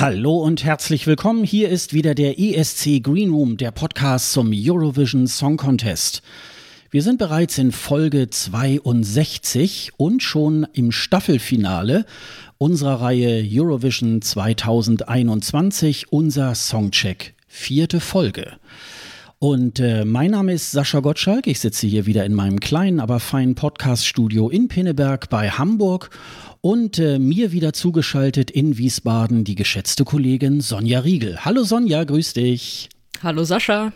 Hallo und herzlich willkommen. Hier ist wieder der ESC Green Room, der Podcast zum Eurovision Song Contest. Wir sind bereits in Folge 62 und schon im Staffelfinale unserer Reihe Eurovision 2021, unser Songcheck, vierte Folge. Und äh, mein Name ist Sascha Gottschalk. Ich sitze hier wieder in meinem kleinen, aber feinen Podcast-Studio in Pinneberg bei Hamburg und äh, mir wieder zugeschaltet in Wiesbaden die geschätzte Kollegin Sonja Riegel. Hallo Sonja, grüß dich. Hallo Sascha.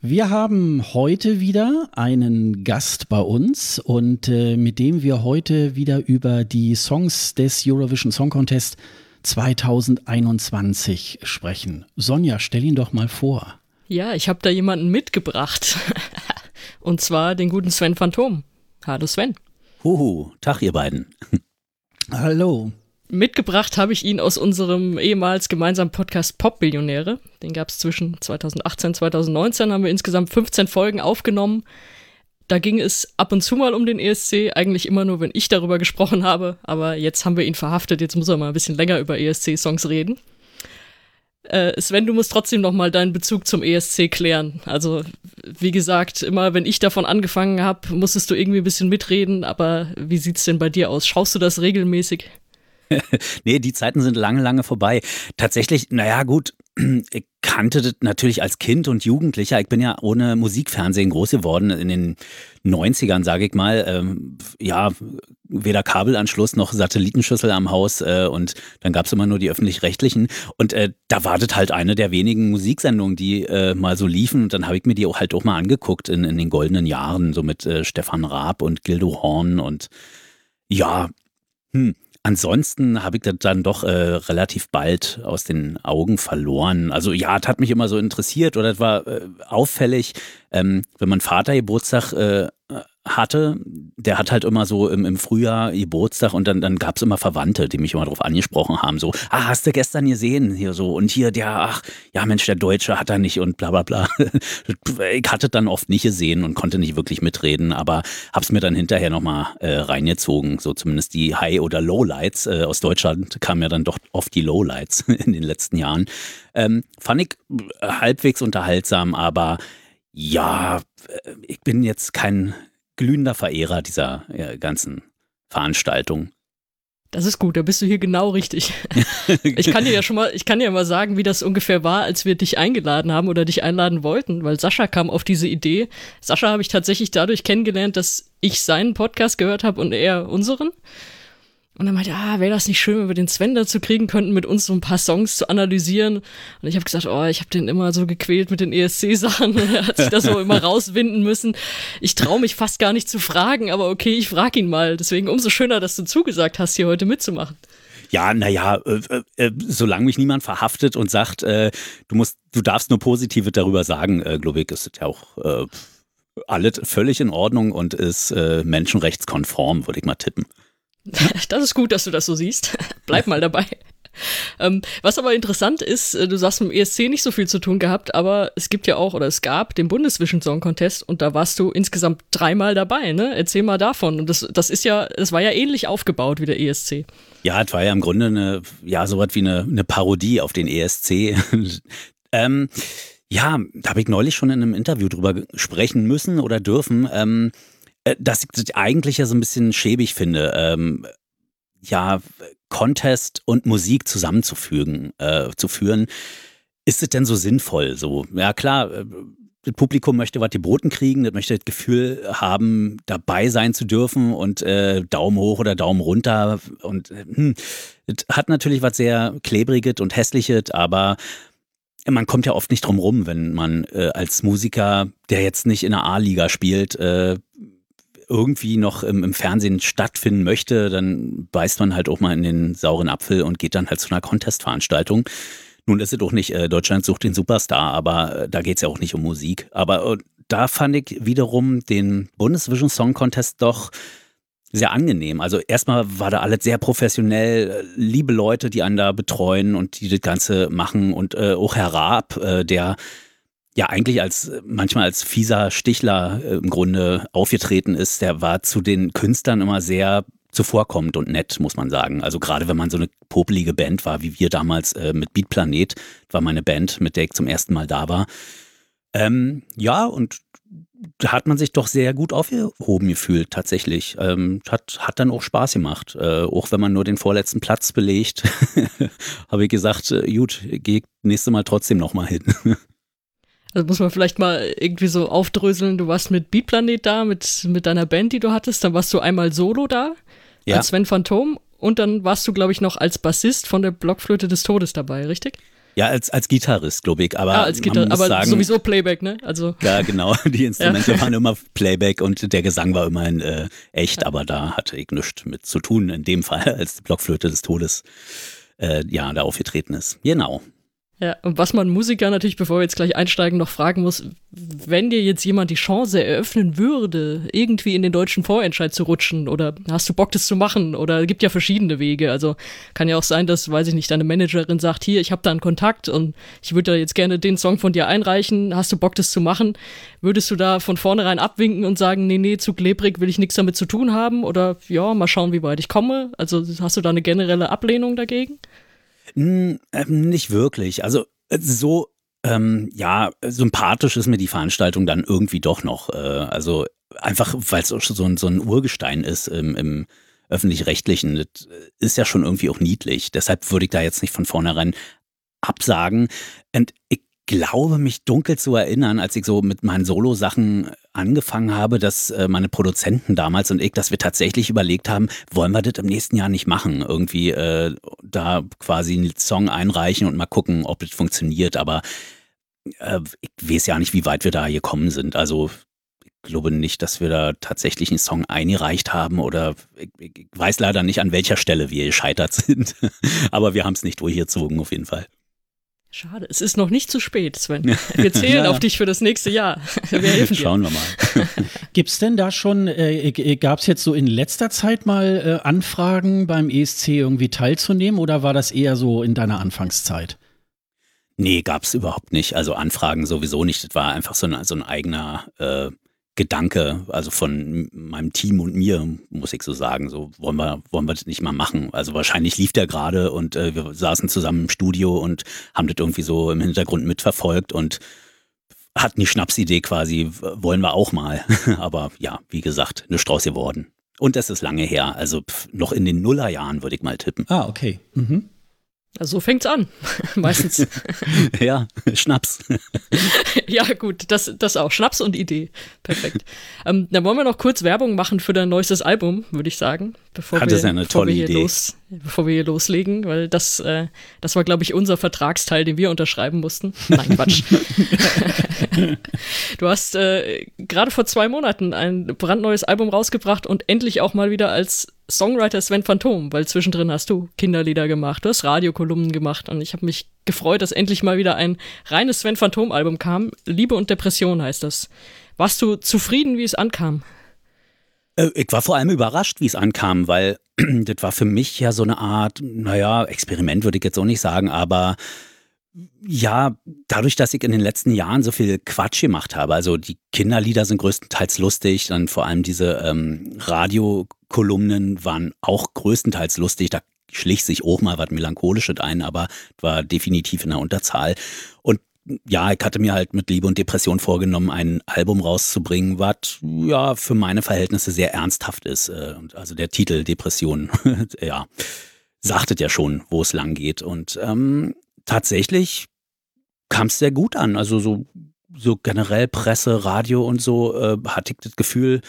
Wir haben heute wieder einen Gast bei uns und äh, mit dem wir heute wieder über die Songs des Eurovision Song Contest 2021 sprechen. Sonja, stell ihn doch mal vor. Ja, ich habe da jemanden mitgebracht. und zwar den guten Sven Phantom. Hallo Sven. Huhu, Tag ihr beiden. Hallo. Mitgebracht habe ich ihn aus unserem ehemals gemeinsamen Podcast Pop-Billionäre. Den gab es zwischen 2018 und 2019, haben wir insgesamt 15 Folgen aufgenommen. Da ging es ab und zu mal um den ESC, eigentlich immer nur, wenn ich darüber gesprochen habe. Aber jetzt haben wir ihn verhaftet, jetzt muss er mal ein bisschen länger über ESC-Songs reden. Äh, Sven, du musst trotzdem noch mal deinen Bezug zum ESC klären. Also, wie gesagt, immer wenn ich davon angefangen habe, musstest du irgendwie ein bisschen mitreden. Aber wie sieht's denn bei dir aus? Schaust du das regelmäßig? nee, die Zeiten sind lange, lange vorbei. Tatsächlich, naja, gut, ich kannte das natürlich als Kind und Jugendlicher. Ich bin ja ohne Musikfernsehen groß geworden in den 90ern, sage ich mal. Ähm, ja, weder Kabelanschluss noch Satellitenschüssel am Haus äh, und dann gab es immer nur die öffentlich-rechtlichen. Und äh, da war das halt eine der wenigen Musiksendungen, die äh, mal so liefen. Und dann habe ich mir die auch halt auch mal angeguckt in, in den goldenen Jahren, so mit äh, Stefan Raab und Gildo Horn und ja, hm, Ansonsten habe ich das dann doch äh, relativ bald aus den Augen verloren. Also ja, es hat mich immer so interessiert oder es war äh, auffällig, ähm, wenn mein Vater Geburtstag äh, hatte, der hat halt immer so im, im Frühjahr Geburtstag und dann, dann gab es immer Verwandte, die mich immer darauf angesprochen haben, so, ah, hast du gestern gesehen hier so und hier der, ach, ja Mensch, der Deutsche hat er nicht und bla bla bla. ich hatte dann oft nicht gesehen und konnte nicht wirklich mitreden, aber hab's mir dann hinterher nochmal äh, reingezogen, so zumindest die High- oder Lowlights. Äh, aus Deutschland kamen ja dann doch oft die Lowlights in den letzten Jahren. Ähm, fand ich halbwegs unterhaltsam, aber ja, äh, ich bin jetzt kein glühender Verehrer dieser äh, ganzen Veranstaltung. Das ist gut, da bist du hier genau richtig. Ich kann dir ja schon mal, ich kann dir ja mal sagen, wie das ungefähr war, als wir dich eingeladen haben oder dich einladen wollten, weil Sascha kam auf diese Idee. Sascha habe ich tatsächlich dadurch kennengelernt, dass ich seinen Podcast gehört habe und er unseren. Und dann meinte, ah, wäre das nicht schön, wenn wir den Sven dazu kriegen könnten, mit uns so ein paar Songs zu analysieren. Und ich habe gesagt, oh, ich habe den immer so gequält mit den ESC-Sachen. er hat sich das so immer rauswinden müssen. Ich traue mich fast gar nicht zu fragen, aber okay, ich frage ihn mal. Deswegen umso schöner, dass du zugesagt hast, hier heute mitzumachen. Ja, naja, äh, äh, äh, solange mich niemand verhaftet und sagt, äh, du musst, du darfst nur Positive darüber sagen, äh, glaube ich, ist es ja auch äh, alles völlig in Ordnung und ist äh, menschenrechtskonform, würde ich mal tippen. Das ist gut, dass du das so siehst. Bleib mal dabei. Ähm, was aber interessant ist, äh, du sagst mit dem ESC nicht so viel zu tun gehabt, aber es gibt ja auch oder es gab den Bundesvision Song Contest und da warst du insgesamt dreimal dabei, ne? Erzähl mal davon. Und das, das ist ja, es war ja ähnlich aufgebaut wie der ESC. Ja, es war ja im Grunde eine, ja, so was wie eine, eine Parodie auf den ESC. ähm, ja, da habe ich neulich schon in einem Interview drüber sprechen müssen oder dürfen. Ähm, äh, ich das eigentlich ja so ein bisschen schäbig finde, ähm, ja, Contest und Musik zusammenzufügen, äh, zu führen. Ist es denn so sinnvoll? So, ja klar, äh, das Publikum möchte was geboten kriegen, das möchte das Gefühl haben, dabei sein zu dürfen und äh, Daumen hoch oder Daumen runter. Und äh, hm, das hat natürlich was sehr klebriges und hässliches, aber man kommt ja oft nicht drum rum, wenn man äh, als Musiker, der jetzt nicht in der A-Liga spielt, äh, irgendwie noch im, im, Fernsehen stattfinden möchte, dann beißt man halt auch mal in den sauren Apfel und geht dann halt zu einer Contestveranstaltung. Nun ist es doch nicht äh, Deutschland sucht den Superstar, aber äh, da geht es ja auch nicht um Musik. Aber äh, da fand ich wiederum den Bundesvision Song Contest doch sehr angenehm. Also erstmal war da alles sehr professionell, äh, liebe Leute, die einen da betreuen und die das Ganze machen und äh, auch Herr Raab, äh, der ja eigentlich als manchmal als fieser Stichler äh, im Grunde aufgetreten ist, der war zu den Künstlern immer sehr zuvorkommend und nett, muss man sagen. Also gerade wenn man so eine popelige Band war, wie wir damals äh, mit Beat Planet, war meine Band, mit der ich zum ersten Mal da war. Ähm, ja, und da hat man sich doch sehr gut aufgehoben gefühlt, tatsächlich. Ähm, hat, hat dann auch Spaß gemacht. Äh, auch wenn man nur den vorletzten Platz belegt, habe ich gesagt, äh, gut, geh nächste Mal trotzdem nochmal hin. Also muss man vielleicht mal irgendwie so aufdröseln, du warst mit Beatplanet da, mit, mit deiner Band, die du hattest, dann warst du einmal solo da, ja. als Sven Phantom und dann warst du, glaube ich, noch als Bassist von der Blockflöte des Todes dabei, richtig? Ja, als, als Gitarrist, glaube ich. Aber, ah, als Gitar aber sagen, sowieso Playback, ne? Also. Ja, genau. Die Instrumente ja. waren immer Playback und der Gesang war immerhin äh, echt, ja. aber da hatte ich nichts mit zu tun, in dem Fall, als die Blockflöte des Todes äh, ja, da aufgetreten ist. Genau. Ja, und was man Musiker natürlich, bevor wir jetzt gleich einsteigen, noch fragen muss, wenn dir jetzt jemand die Chance eröffnen würde, irgendwie in den deutschen Vorentscheid zu rutschen oder hast du Bock, das zu machen oder gibt ja verschiedene Wege. Also kann ja auch sein, dass, weiß ich nicht, deine Managerin sagt, hier, ich habe da einen Kontakt und ich würde da jetzt gerne den Song von dir einreichen, hast du Bock, das zu machen? Würdest du da von vornherein abwinken und sagen, nee, nee, zu klebrig will ich nichts damit zu tun haben oder ja, mal schauen, wie weit ich komme? Also hast du da eine generelle Ablehnung dagegen? Hm, ähm, nicht wirklich. Also äh, so ähm, ja, sympathisch ist mir die Veranstaltung dann irgendwie doch noch. Äh, also einfach, weil es so, ein, so ein Urgestein ist im, im öffentlich-rechtlichen. Das ist ja schon irgendwie auch niedlich. Deshalb würde ich da jetzt nicht von vornherein absagen. Und ich glaube, mich dunkel zu erinnern, als ich so mit meinen Solo-Sachen angefangen habe, dass äh, meine Produzenten damals und ich, dass wir tatsächlich überlegt haben, wollen wir das im nächsten Jahr nicht machen? Irgendwie äh, da quasi einen Song einreichen und mal gucken, ob das funktioniert. Aber äh, ich weiß ja nicht, wie weit wir da gekommen sind. Also ich glaube nicht, dass wir da tatsächlich einen Song eingereicht haben oder ich, ich weiß leider nicht, an welcher Stelle wir gescheitert sind. Aber wir haben es nicht durchgezogen, auf jeden Fall. Schade, es ist noch nicht zu spät, Sven. Wir zählen ja. auf dich für das nächste Jahr. Wir helfen dir. Schauen wir mal. Gibt es denn da schon, äh, gab es jetzt so in letzter Zeit mal äh, Anfragen beim ESC irgendwie teilzunehmen oder war das eher so in deiner Anfangszeit? Nee, gab es überhaupt nicht. Also Anfragen sowieso nicht. Das war einfach so ein, so ein eigener äh, Gedanke, also von meinem Team und mir, muss ich so sagen, so wollen wir, wollen wir das nicht mal machen. Also wahrscheinlich lief der gerade und äh, wir saßen zusammen im Studio und haben das irgendwie so im Hintergrund mitverfolgt und hatten die Schnapsidee quasi, wollen wir auch mal. Aber ja, wie gesagt, eine Strauß geworden. Und das ist lange her, also pf, noch in den Nullerjahren würde ich mal tippen. Ah, okay. Mhm. Also so fängt's an, meistens. ja, Schnaps. ja, gut, das, das auch. Schnaps und Idee. Perfekt. Ähm, dann wollen wir noch kurz Werbung machen für dein neuestes Album, würde ich sagen. Bevor Hat wir, das ja eine tolle Idee. Los, bevor wir hier loslegen, weil das, äh, das war, glaube ich, unser Vertragsteil, den wir unterschreiben mussten. Nein, Quatsch. du hast äh, gerade vor zwei Monaten ein brandneues Album rausgebracht und endlich auch mal wieder als Songwriter Sven Phantom, weil zwischendrin hast du Kinderlieder gemacht, du hast Radiokolumnen gemacht und ich habe mich gefreut, dass endlich mal wieder ein reines Sven Phantom Album kam. Liebe und Depression heißt das. Warst du zufrieden, wie es ankam? Äh, ich war vor allem überrascht, wie es ankam, weil das war für mich ja so eine Art, naja, Experiment würde ich jetzt auch nicht sagen, aber ja, dadurch, dass ich in den letzten Jahren so viel Quatsch gemacht habe, also die Kinderlieder sind größtenteils lustig, dann vor allem diese ähm, Radiokolumnen waren auch größtenteils lustig, da schlich sich auch mal was Melancholisches ein, aber war definitiv in der Unterzahl. Und ja, ich hatte mir halt mit Liebe und Depression vorgenommen, ein Album rauszubringen, was ja für meine Verhältnisse sehr ernsthaft ist. Äh, also der Titel Depression, ja, sagtet ja schon, wo es lang geht. Und ähm, tatsächlich kam es sehr gut an. Also so, so generell Presse, Radio und so äh, hatte ich das Gefühl,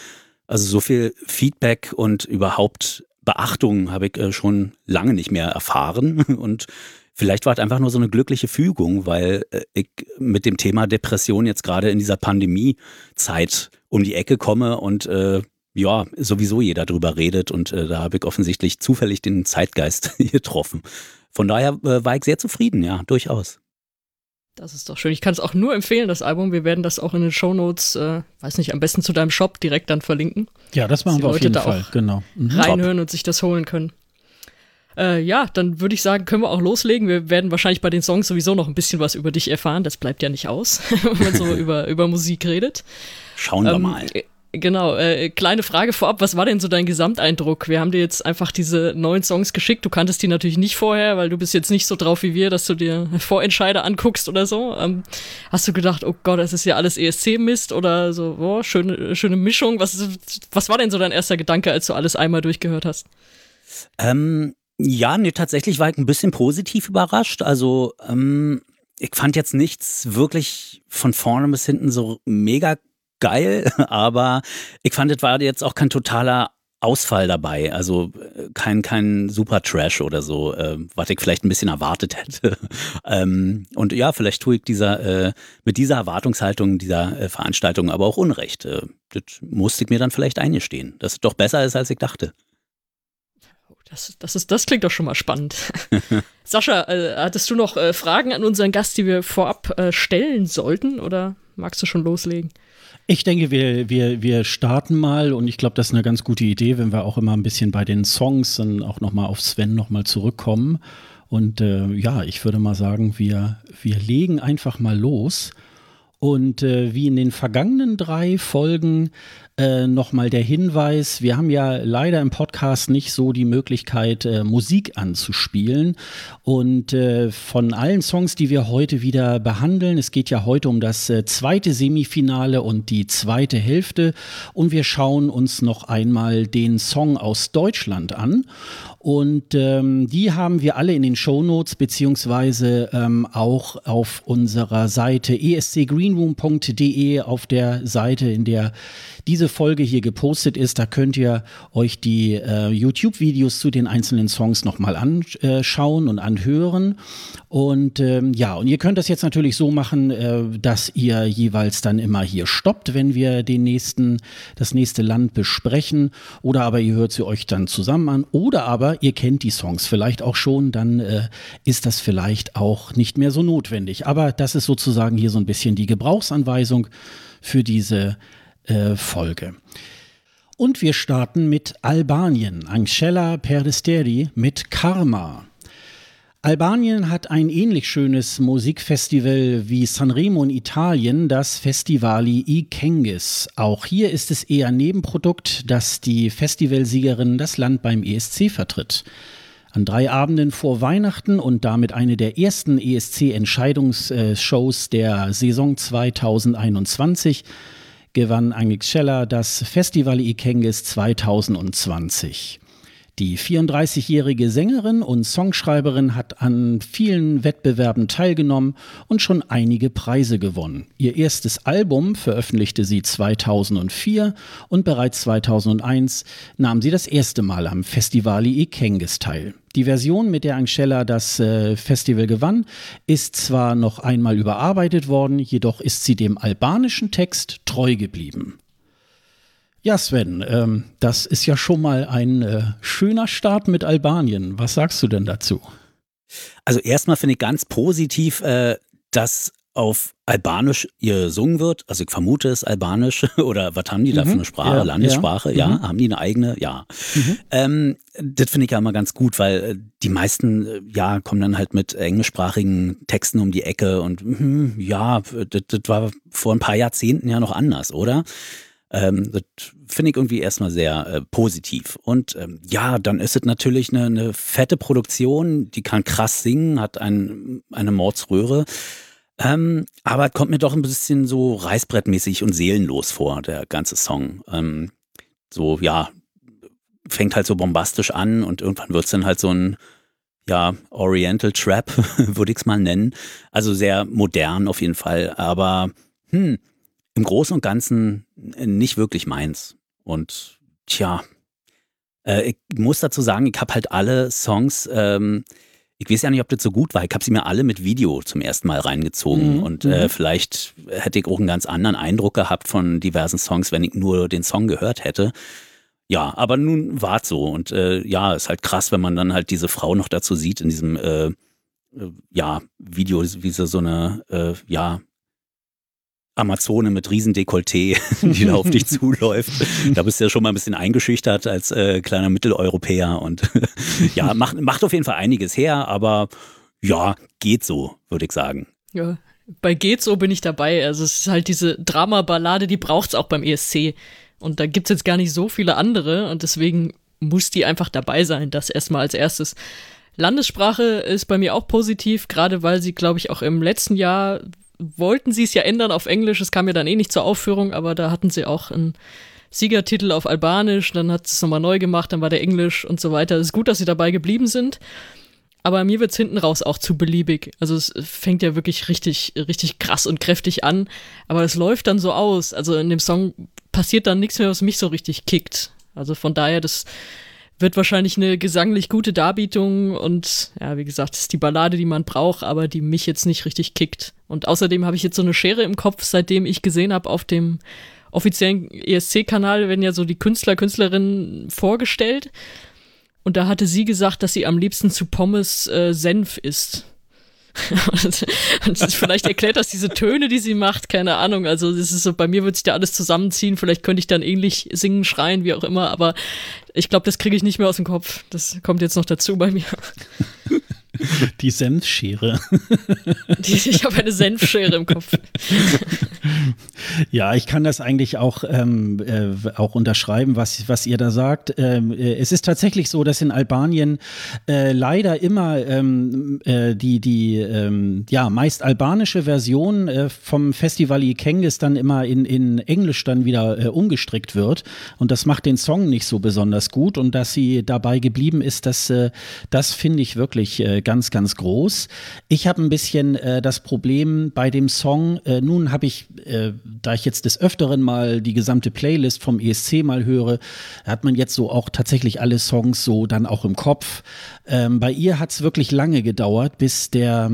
also so viel Feedback und überhaupt Beachtung habe ich äh, schon lange nicht mehr erfahren. Und vielleicht war es einfach nur so eine glückliche Fügung, weil äh, ich mit dem Thema Depression jetzt gerade in dieser Pandemiezeit um die Ecke komme und äh, ja, sowieso jeder drüber redet und äh, da habe ich offensichtlich zufällig den Zeitgeist getroffen. Von daher äh, war ich sehr zufrieden, ja, durchaus. Das ist doch schön. Ich kann es auch nur empfehlen, das Album. Wir werden das auch in den Show Notes, äh, weiß nicht, am besten zu deinem Shop direkt dann verlinken. Ja, das machen wir auf jeden Fall. Genau. Mhm. Reinhören und sich das holen können. Äh, ja, dann würde ich sagen, können wir auch loslegen. Wir werden wahrscheinlich bei den Songs sowieso noch ein bisschen was über dich erfahren. Das bleibt ja nicht aus, wenn man so über, über Musik redet. Schauen wir ähm, mal. Genau, äh, kleine Frage vorab, was war denn so dein Gesamteindruck? Wir haben dir jetzt einfach diese neuen Songs geschickt, du kanntest die natürlich nicht vorher, weil du bist jetzt nicht so drauf wie wir, dass du dir Vorentscheider anguckst oder so. Ähm, hast du gedacht, oh Gott, das ist ja alles ESC-Mist oder so, oh, schöne, schöne Mischung. Was, was war denn so dein erster Gedanke, als du alles einmal durchgehört hast? Ähm, ja, nee, tatsächlich war ich ein bisschen positiv überrascht. Also, ähm, ich fand jetzt nichts wirklich von vorne bis hinten so mega geil, aber ich fand, es war jetzt auch kein totaler Ausfall dabei, also äh, kein, kein super Trash oder so, äh, was ich vielleicht ein bisschen erwartet hätte. ähm, und ja, vielleicht tue ich dieser, äh, mit dieser Erwartungshaltung dieser äh, Veranstaltung aber auch Unrecht. Äh, das musste ich mir dann vielleicht eingestehen, dass es doch besser ist, als ich dachte. Das, das, ist, das klingt doch schon mal spannend. Sascha, äh, hattest du noch Fragen an unseren Gast, die wir vorab stellen sollten oder magst du schon loslegen? Ich denke, wir, wir, wir starten mal und ich glaube, das ist eine ganz gute Idee, wenn wir auch immer ein bisschen bei den Songs dann auch nochmal auf Sven nochmal zurückkommen. Und äh, ja, ich würde mal sagen, wir, wir legen einfach mal los. Und äh, wie in den vergangenen drei Folgen äh, nochmal der Hinweis, wir haben ja leider im Podcast nicht so die Möglichkeit, äh, Musik anzuspielen. Und äh, von allen Songs, die wir heute wieder behandeln, es geht ja heute um das äh, zweite Semifinale und die zweite Hälfte. Und wir schauen uns noch einmal den Song aus Deutschland an. Und ähm, die haben wir alle in den Shownotes beziehungsweise ähm, auch auf unserer Seite escgreenroom.de auf der Seite, in der diese Folge hier gepostet ist. Da könnt ihr euch die äh, YouTube-Videos zu den einzelnen Songs nochmal anschauen und anhören. Und ähm, ja, und ihr könnt das jetzt natürlich so machen, äh, dass ihr jeweils dann immer hier stoppt, wenn wir den nächsten, das nächste Land besprechen. Oder aber ihr hört sie euch dann zusammen an. Oder aber ihr kennt die Songs vielleicht auch schon, dann äh, ist das vielleicht auch nicht mehr so notwendig. Aber das ist sozusagen hier so ein bisschen die Gebrauchsanweisung für diese äh, Folge. Und wir starten mit Albanien, Angela Perdesteri mit Karma. Albanien hat ein ähnlich schönes Musikfestival wie Sanremo in Italien, das Festivali i Kengis. Auch hier ist es eher Nebenprodukt, dass die Festivalsiegerin das Land beim ESC vertritt. An drei Abenden vor Weihnachten und damit eine der ersten ESC-Entscheidungsshows der Saison 2021 gewann Angik Scheller das Festival Ikengis 2020. Die 34-jährige Sängerin und Songschreiberin hat an vielen Wettbewerben teilgenommen und schon einige Preise gewonnen. Ihr erstes Album veröffentlichte sie 2004 und bereits 2001 nahm sie das erste Mal am Festivali Ikengis teil. Die Version, mit der Angela das äh, Festival gewann, ist zwar noch einmal überarbeitet worden, jedoch ist sie dem albanischen Text treu geblieben. Ja, Sven, ähm, das ist ja schon mal ein äh, schöner Start mit Albanien. Was sagst du denn dazu? Also erstmal finde ich ganz positiv, äh, dass auf Albanisch gesungen wird. Also ich vermute es Albanisch oder was haben die da mhm. für eine Sprache? Ja, Landessprache? Ja, ja. Mhm. haben die eine eigene? Ja. Mhm. Ähm, das finde ich ja immer ganz gut, weil äh, die meisten äh, ja kommen dann halt mit englischsprachigen Texten um die Ecke und mh, ja, das, das war vor ein paar Jahrzehnten ja noch anders, oder? Ähm, das finde ich irgendwie erstmal sehr äh, positiv. Und ähm, ja, dann ist es natürlich eine, eine, fette Produktion, die kann krass singen, hat ein, eine Mordsröhre. Ähm, aber kommt mir doch ein bisschen so reißbrettmäßig und seelenlos vor, der ganze Song. Ähm, so, ja, fängt halt so bombastisch an und irgendwann wird es dann halt so ein, ja, Oriental Trap, würde ich es mal nennen. Also sehr modern auf jeden Fall. Aber, hm, im Großen und Ganzen äh, nicht wirklich meins. Und tja, äh, ich muss dazu sagen, ich habe halt alle Songs, ähm, ich weiß ja nicht, ob das so gut war. Ich habe sie mir alle mit Video zum ersten Mal reingezogen. Mhm. Und äh, mhm. vielleicht hätte ich auch einen ganz anderen Eindruck gehabt von diversen Songs, wenn ich nur den Song gehört hätte. ja, aber nun war's so. Und äh, ja, ist halt krass, wenn man dann halt diese Frau noch dazu sieht in diesem äh, äh ja, Video, wie sie so eine, äh, ja, Amazone mit Riesendekolleté, die da auf dich zuläuft. Da bist du ja schon mal ein bisschen eingeschüchtert als äh, kleiner Mitteleuropäer und ja, macht, macht auf jeden Fall einiges her, aber ja, geht so, würde ich sagen. Ja, bei geht so bin ich dabei. Also es ist halt diese Drama-Ballade, die braucht's auch beim ESC. Und da gibt's jetzt gar nicht so viele andere und deswegen muss die einfach dabei sein, das erstmal als erstes. Landessprache ist bei mir auch positiv, gerade weil sie, glaube ich, auch im letzten Jahr wollten sie es ja ändern auf Englisch. Es kam ja dann eh nicht zur Aufführung, aber da hatten sie auch einen Siegertitel auf Albanisch. Dann hat es nochmal neu gemacht, dann war der Englisch und so weiter. Es ist gut, dass sie dabei geblieben sind. Aber mir wird es hinten raus auch zu beliebig. Also es fängt ja wirklich richtig, richtig krass und kräftig an. Aber es läuft dann so aus. Also in dem Song passiert dann nichts mehr, was mich so richtig kickt. Also von daher, das wird wahrscheinlich eine gesanglich gute Darbietung und ja, wie gesagt, ist die Ballade, die man braucht, aber die mich jetzt nicht richtig kickt. Und außerdem habe ich jetzt so eine Schere im Kopf, seitdem ich gesehen habe auf dem offiziellen ESC-Kanal werden ja so die Künstler, Künstlerinnen vorgestellt. Und da hatte sie gesagt, dass sie am liebsten zu Pommes äh, Senf isst. und vielleicht erklärt das diese Töne, die sie macht, keine Ahnung. Also das ist so, bei mir wird sich da alles zusammenziehen. Vielleicht könnte ich dann ähnlich singen, schreien, wie auch immer, aber ich glaube, das kriege ich nicht mehr aus dem Kopf. Das kommt jetzt noch dazu bei mir. Die Senfschere. ich habe eine Senfschere im Kopf. Ja, ich kann das eigentlich auch, ähm, äh, auch unterschreiben, was, was ihr da sagt. Ähm, äh, es ist tatsächlich so, dass in Albanien äh, leider immer ähm, äh, die, die ähm, ja, meist albanische Version äh, vom Festival Ikengis dann immer in, in Englisch dann wieder äh, umgestrickt wird. Und das macht den Song nicht so besonders gut. Und dass sie dabei geblieben ist, das, das finde ich wirklich ganz, ganz groß. Ich habe ein bisschen äh, das Problem bei dem Song, äh, nun habe ich, äh, da ich jetzt des Öfteren mal die gesamte Playlist vom ESC mal höre, hat man jetzt so auch tatsächlich alle Songs so dann auch im Kopf. Ähm, bei ihr hat es wirklich lange gedauert, bis der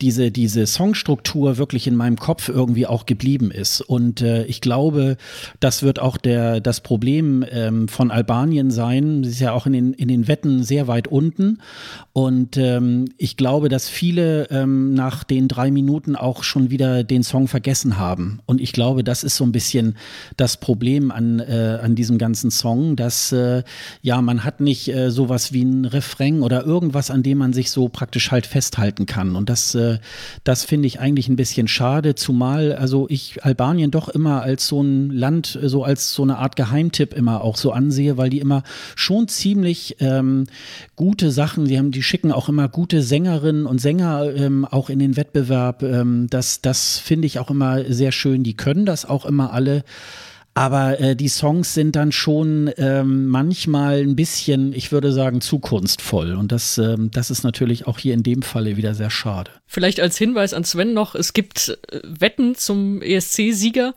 diese, diese Songstruktur wirklich in meinem Kopf irgendwie auch geblieben ist. Und äh, ich glaube, das wird auch der, das Problem ähm, von Albanien sein. Sie ist ja auch in den, in den Wetten sehr weit unten. Und ähm, ich glaube, dass viele ähm, nach den drei Minuten auch schon wieder den Song vergessen haben. Und ich glaube, das ist so ein bisschen das Problem an, äh, an diesem ganzen Song, dass äh, ja, man hat nicht äh, sowas wie ein Refrain oder irgendwas, an dem man sich so praktisch halt festhalten kann. Und das äh, das finde ich eigentlich ein bisschen schade, zumal also ich Albanien doch immer als so ein Land, so als so eine Art Geheimtipp immer auch so ansehe, weil die immer schon ziemlich ähm, gute Sachen, die haben, die schicken auch immer gute Sängerinnen und Sänger ähm, auch in den Wettbewerb. Ähm, das das finde ich auch immer sehr schön. Die können das auch immer alle. Aber äh, die Songs sind dann schon ähm, manchmal ein bisschen, ich würde sagen, zu kunstvoll. Und das, ähm, das ist natürlich auch hier in dem Falle wieder sehr schade. Vielleicht als Hinweis an Sven noch, es gibt äh, Wetten zum ESC-Sieger.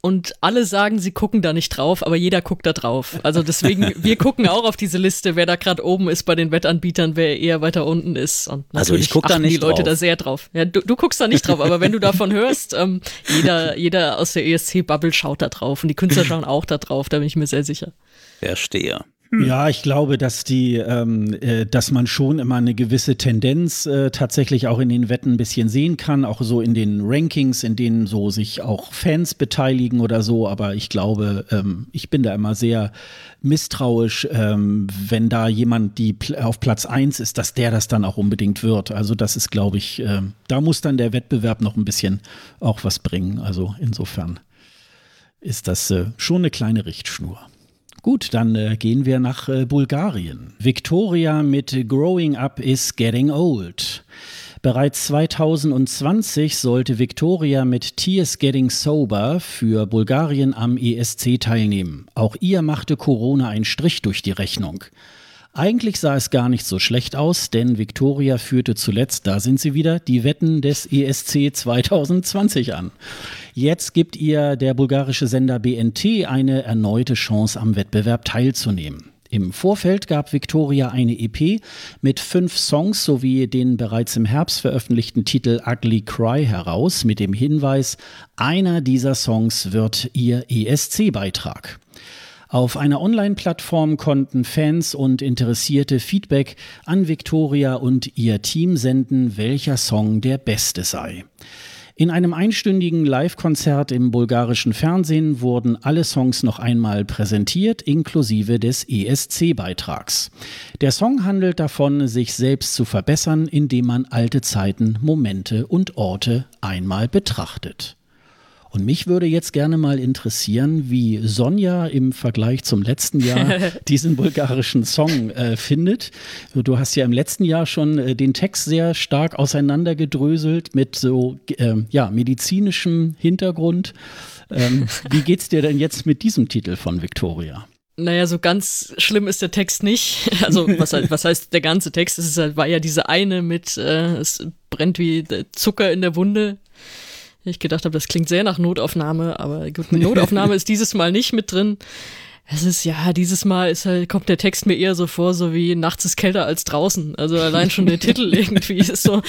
Und alle sagen, sie gucken da nicht drauf, aber jeder guckt da drauf. Also deswegen, wir gucken auch auf diese Liste, wer da gerade oben ist bei den Wettanbietern, wer eher weiter unten ist. Und also ich gucke da nicht die Leute drauf. da sehr drauf. Ja, du, du guckst da nicht drauf, aber wenn du davon hörst, ähm, jeder, jeder aus der ESC-Bubble schaut da drauf und die Künstler schauen auch da drauf, da bin ich mir sehr sicher. Verstehe. Hm. Ja, ich glaube, dass die, ähm, äh, dass man schon immer eine gewisse Tendenz äh, tatsächlich auch in den Wetten ein bisschen sehen kann, auch so in den Rankings, in denen so sich auch Fans beteiligen oder so. Aber ich glaube, ähm, ich bin da immer sehr misstrauisch, ähm, wenn da jemand, die auf Platz eins ist, dass der das dann auch unbedingt wird. Also das ist, glaube ich, äh, da muss dann der Wettbewerb noch ein bisschen auch was bringen. Also insofern ist das äh, schon eine kleine Richtschnur. Gut, dann äh, gehen wir nach äh, Bulgarien. Victoria mit Growing Up is Getting Old. Bereits 2020 sollte Victoria mit Tears Getting Sober für Bulgarien am ESC teilnehmen. Auch ihr machte Corona einen Strich durch die Rechnung. Eigentlich sah es gar nicht so schlecht aus, denn Victoria führte zuletzt, da sind sie wieder, die Wetten des ESC 2020 an. Jetzt gibt ihr der bulgarische Sender BNT eine erneute Chance am Wettbewerb teilzunehmen. Im Vorfeld gab Victoria eine EP mit fünf Songs sowie den bereits im Herbst veröffentlichten Titel Ugly Cry heraus mit dem Hinweis, einer dieser Songs wird ihr ESC-Beitrag. Auf einer Online-Plattform konnten Fans und Interessierte Feedback an Victoria und ihr Team senden, welcher Song der beste sei. In einem einstündigen Live-Konzert im bulgarischen Fernsehen wurden alle Songs noch einmal präsentiert, inklusive des ESC-Beitrags. Der Song handelt davon, sich selbst zu verbessern, indem man alte Zeiten, Momente und Orte einmal betrachtet. Und mich würde jetzt gerne mal interessieren, wie Sonja im Vergleich zum letzten Jahr diesen bulgarischen Song äh, findet. Du hast ja im letzten Jahr schon äh, den Text sehr stark auseinandergedröselt mit so äh, ja, medizinischem Hintergrund. Ähm, wie geht's dir denn jetzt mit diesem Titel von Victoria? Naja, so ganz schlimm ist der Text nicht. Also, was, halt, was heißt der ganze Text? Es halt, war ja diese eine mit, äh, es brennt wie Zucker in der Wunde. Ich gedacht habe, das klingt sehr nach Notaufnahme, aber gut, eine Notaufnahme ist dieses Mal nicht mit drin. Es ist ja, dieses Mal ist halt, kommt der Text mir eher so vor, so wie nachts ist kälter als draußen. Also allein schon der Titel irgendwie ist so,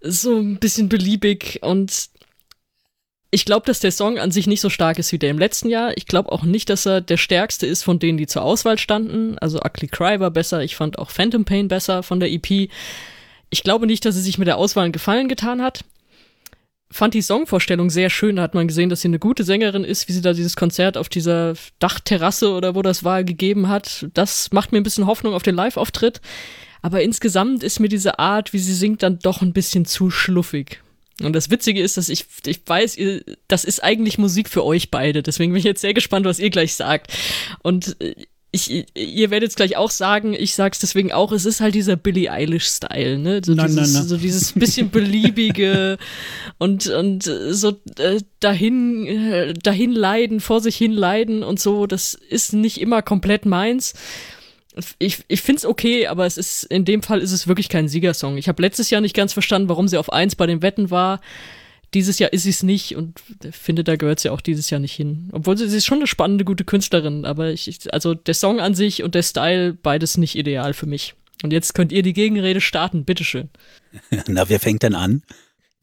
so ein bisschen beliebig und ich glaube, dass der Song an sich nicht so stark ist wie der im letzten Jahr. Ich glaube auch nicht, dass er der stärkste ist von denen, die zur Auswahl standen. Also Ugly Cry war besser. Ich fand auch Phantom Pain besser von der EP. Ich glaube nicht, dass er sich mit der Auswahl einen Gefallen getan hat fand die Songvorstellung sehr schön. Da hat man gesehen, dass sie eine gute Sängerin ist, wie sie da dieses Konzert auf dieser Dachterrasse oder wo das war gegeben hat. Das macht mir ein bisschen Hoffnung auf den Live-Auftritt. Aber insgesamt ist mir diese Art, wie sie singt, dann doch ein bisschen zu schluffig. Und das Witzige ist, dass ich, ich weiß, ihr, das ist eigentlich Musik für euch beide. Deswegen bin ich jetzt sehr gespannt, was ihr gleich sagt. Und äh, ich, ihr werdet es gleich auch sagen, ich sag's deswegen auch, es ist halt dieser Billie Eilish-Style, ne? So, nein, dieses, nein, nein. so dieses bisschen beliebige und, und so äh, dahin, äh, dahin leiden, vor sich hin leiden und so, das ist nicht immer komplett meins. Ich, ich find's okay, aber es ist, in dem Fall ist es wirklich kein Siegersong. Ich habe letztes Jahr nicht ganz verstanden, warum sie auf eins bei den Wetten war. Dieses Jahr ist sie es nicht und finde, da gehört sie auch dieses Jahr nicht hin. Obwohl sie, sie ist schon eine spannende, gute Künstlerin, aber ich, also der Song an sich und der Style, beides nicht ideal für mich. Und jetzt könnt ihr die Gegenrede starten, bitteschön. Na, wer fängt denn an?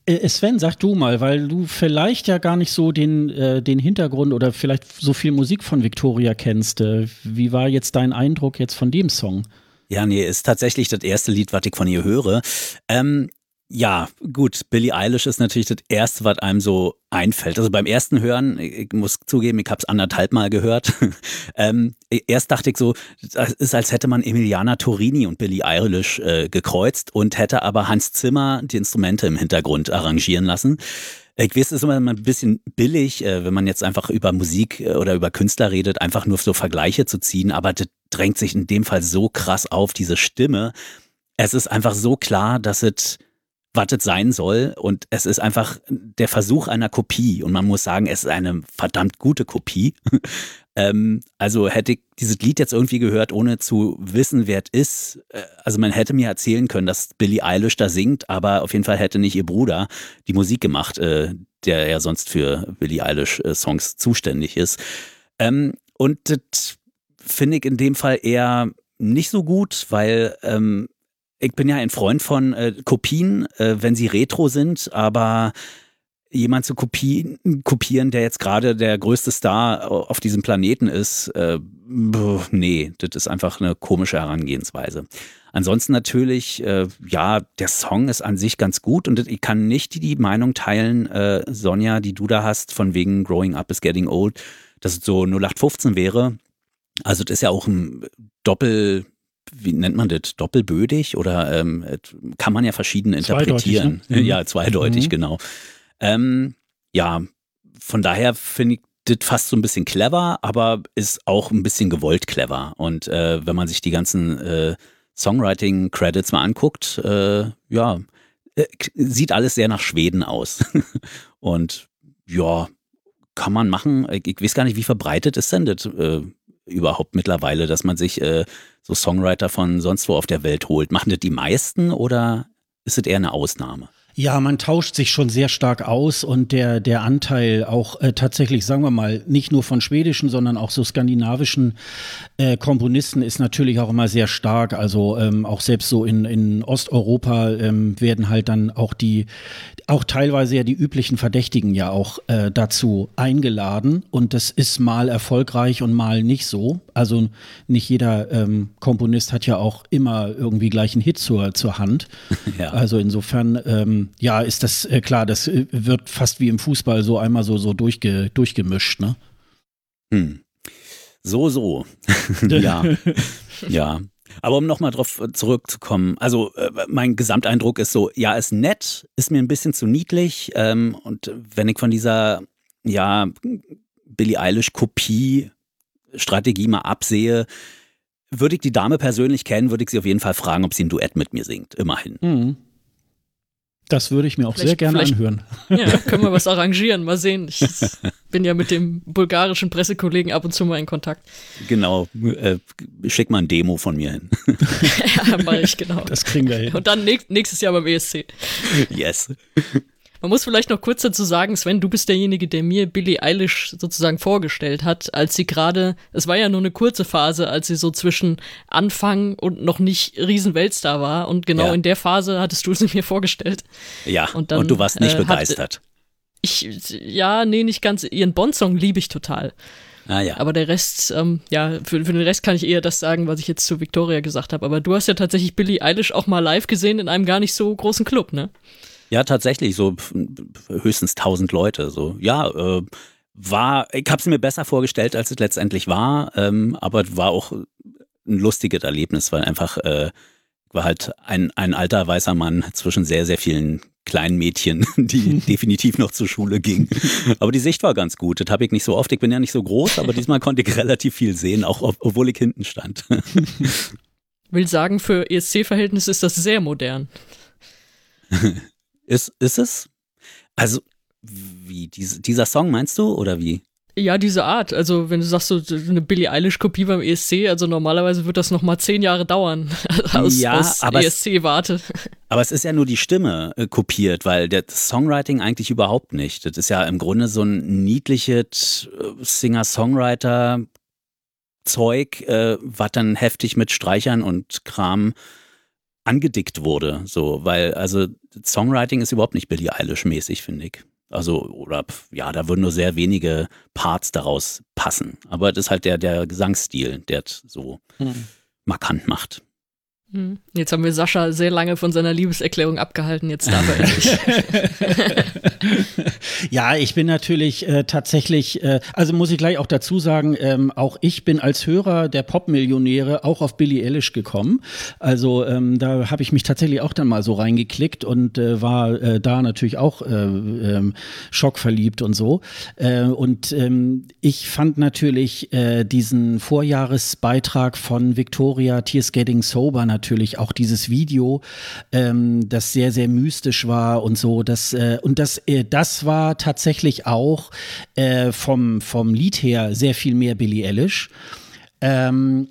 Äh, Sven, sag du mal, weil du vielleicht ja gar nicht so den, äh, den Hintergrund oder vielleicht so viel Musik von Victoria kennst. Äh, wie war jetzt dein Eindruck jetzt von dem Song? Ja, nee, ist tatsächlich das erste Lied, was ich von ihr höre. Ähm, ja, gut, Billie Eilish ist natürlich das Erste, was einem so einfällt. Also beim ersten Hören, ich muss zugeben, ich habe es anderthalb Mal gehört. ähm, erst dachte ich so, es ist, als hätte man Emiliana Torini und Billie Eilish äh, gekreuzt und hätte aber Hans Zimmer die Instrumente im Hintergrund arrangieren lassen. Ich weiß, es ist immer ein bisschen billig, äh, wenn man jetzt einfach über Musik äh, oder über Künstler redet, einfach nur so Vergleiche zu ziehen, aber das drängt sich in dem Fall so krass auf, diese Stimme. Es ist einfach so klar, dass es was es sein soll. Und es ist einfach der Versuch einer Kopie. Und man muss sagen, es ist eine verdammt gute Kopie. ähm, also hätte ich dieses Lied jetzt irgendwie gehört, ohne zu wissen, wer es ist. Äh, also man hätte mir erzählen können, dass Billie Eilish da singt, aber auf jeden Fall hätte nicht ihr Bruder die Musik gemacht, äh, der ja sonst für Billie Eilish äh, Songs zuständig ist. Ähm, und das finde ich in dem Fall eher nicht so gut, weil ähm, ich bin ja ein Freund von äh, Kopien, äh, wenn sie retro sind, aber jemand zu kopien, kopieren, der jetzt gerade der größte Star auf diesem Planeten ist, äh, nee, das ist einfach eine komische Herangehensweise. Ansonsten natürlich, äh, ja, der Song ist an sich ganz gut und ich kann nicht die Meinung teilen, äh, Sonja, die du da hast, von wegen Growing Up is Getting Old, dass es so 0815 wäre. Also das ist ja auch ein Doppel wie nennt man das, doppelbödig oder ähm, kann man ja verschieden interpretieren. Zweideutig, ne? Ja, zweideutig, mhm. genau. Ähm, ja, von daher finde ich das fast so ein bisschen clever, aber ist auch ein bisschen gewollt clever. Und äh, wenn man sich die ganzen äh, Songwriting-Credits mal anguckt, äh, ja, äh, sieht alles sehr nach Schweden aus. Und ja, kann man machen. Ich, ich weiß gar nicht, wie verbreitet ist denn das äh, überhaupt mittlerweile, dass man sich äh, so Songwriter von sonst wo auf der Welt holt. Machen das die meisten oder ist es eher eine Ausnahme? Ja, man tauscht sich schon sehr stark aus und der, der Anteil auch äh, tatsächlich, sagen wir mal, nicht nur von schwedischen, sondern auch so skandinavischen äh, Komponisten ist natürlich auch immer sehr stark. Also ähm, auch selbst so in, in Osteuropa ähm, werden halt dann auch die, auch teilweise ja die üblichen Verdächtigen ja auch äh, dazu eingeladen und das ist mal erfolgreich und mal nicht so. Also nicht jeder ähm, Komponist hat ja auch immer irgendwie gleich einen Hit zur, zur Hand. Ja. Also insofern ähm, ja, ist das äh, klar, das äh, wird fast wie im Fußball so einmal so, so durchge, durchgemischt, ne? Hm. So, so. ja. ja. Aber um nochmal drauf äh, zurückzukommen, also äh, mein Gesamteindruck ist so, ja, ist nett, ist mir ein bisschen zu niedlich. Ähm, und wenn ich von dieser, ja, Billie Eilish-Kopie-Strategie mal absehe, würde ich die Dame persönlich kennen, würde ich sie auf jeden Fall fragen, ob sie ein Duett mit mir singt. Immerhin. Mhm. Das würde ich mir auch vielleicht, sehr gerne anhören. Ja, können wir was arrangieren. Mal sehen. Ich bin ja mit dem bulgarischen Pressekollegen ab und zu mal in Kontakt. Genau. Äh, schick mal ein Demo von mir hin. ja, mache ich, genau. Das kriegen wir hin. Und dann nächstes Jahr beim ESC. Yes. Man muss vielleicht noch kurz dazu sagen, Sven, du bist derjenige, der mir Billie Eilish sozusagen vorgestellt hat, als sie gerade, es war ja nur eine kurze Phase, als sie so zwischen Anfang und noch nicht Riesenweltstar war. Und genau ja. in der Phase hattest du sie mir vorgestellt. Ja, und, dann, und du warst nicht äh, begeistert. Hat, ich, ja, nee, nicht ganz. Ihren Bond-Song liebe ich total. Ah, ja. Aber der Rest, ähm, ja, für, für den Rest kann ich eher das sagen, was ich jetzt zu Victoria gesagt habe. Aber du hast ja tatsächlich Billie Eilish auch mal live gesehen in einem gar nicht so großen Club, ne? Ja, tatsächlich, so höchstens 1000 Leute. So, ja, äh, war, ich habe es mir besser vorgestellt, als es letztendlich war, ähm, aber war auch ein lustiges Erlebnis, weil einfach äh, war halt ein, ein alter weißer Mann zwischen sehr, sehr vielen kleinen Mädchen, die definitiv noch zur Schule gingen. Aber die Sicht war ganz gut. Das habe ich nicht so oft. Ich bin ja nicht so groß, aber diesmal konnte ich relativ viel sehen, auch obwohl ich hinten stand. Will sagen, für ESC-Verhältnisse ist das sehr modern. Ist, ist es? Also, wie, diese, dieser Song meinst du oder wie? Ja, diese Art. Also, wenn du sagst, so eine Billie Eilish-Kopie beim ESC, also normalerweise wird das nochmal zehn Jahre dauern aus, ja, aus ESC-Warte. Aber es ist ja nur die Stimme äh, kopiert, weil der Songwriting eigentlich überhaupt nicht. Das ist ja im Grunde so ein niedliches äh, Singer-Songwriter-Zeug, äh, was dann heftig mit Streichern und Kram angedickt wurde, so, weil also Songwriting ist überhaupt nicht Billie Eilish mäßig, finde ich. Also, oder ja, da würden nur sehr wenige Parts daraus passen. Aber das ist halt der, der Gesangsstil, der so hm. markant macht. Hm. Jetzt haben wir Sascha sehr lange von seiner Liebeserklärung abgehalten, jetzt darf er endlich. ja, ich bin natürlich äh, tatsächlich, äh, also muss ich gleich auch dazu sagen, ähm, auch ich bin als Hörer der Popmillionäre auch auf Billie Eilish gekommen. Also ähm, da habe ich mich tatsächlich auch dann mal so reingeklickt und äh, war äh, da natürlich auch äh, ähm, schockverliebt und so. Äh, und ähm, ich fand natürlich diesen Vorjahresbeitrag von Victoria Tears Getting Sober natürlich auch dieses Video, ähm, das sehr, sehr mystisch war und so. Das, äh, und das, äh, das war tatsächlich auch äh, vom, vom Lied her sehr viel mehr Billie Eilish. Ähm,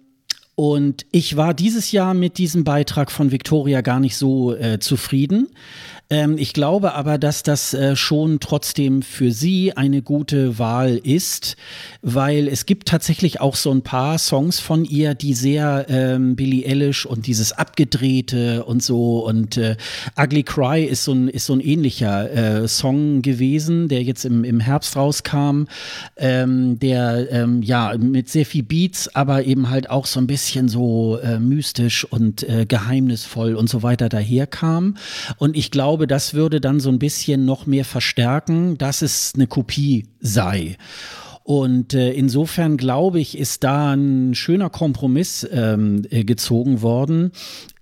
und ich war dieses Jahr mit diesem Beitrag von Victoria gar nicht so äh, zufrieden. Ähm, ich glaube aber, dass das äh, schon trotzdem für sie eine gute Wahl ist, weil es gibt tatsächlich auch so ein paar Songs von ihr, die sehr ähm, Billie Eilish und dieses abgedrehte und so und äh, Ugly Cry ist so ein, ist so ein ähnlicher äh, Song gewesen, der jetzt im, im Herbst rauskam, ähm, der ähm, ja mit sehr viel Beats, aber eben halt auch so ein bisschen so äh, mystisch und äh, geheimnisvoll und so weiter daherkam. Und ich glaube, glaube, das würde dann so ein bisschen noch mehr verstärken, dass es eine Kopie sei. Und äh, insofern glaube ich, ist da ein schöner Kompromiss ähm, äh, gezogen worden.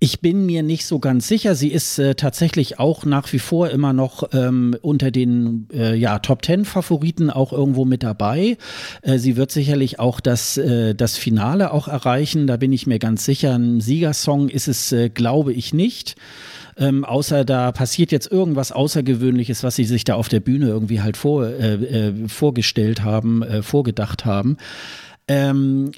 Ich bin mir nicht so ganz sicher. Sie ist äh, tatsächlich auch nach wie vor immer noch ähm, unter den äh, ja, Top Ten Favoriten auch irgendwo mit dabei. Äh, sie wird sicherlich auch das, äh, das Finale auch erreichen. Da bin ich mir ganz sicher. Ein Siegersong ist es, äh, glaube ich, nicht ähm, außer da passiert jetzt irgendwas Außergewöhnliches, was sie sich da auf der Bühne irgendwie halt vor, äh, vorgestellt haben, vorgedacht haben. Ähm,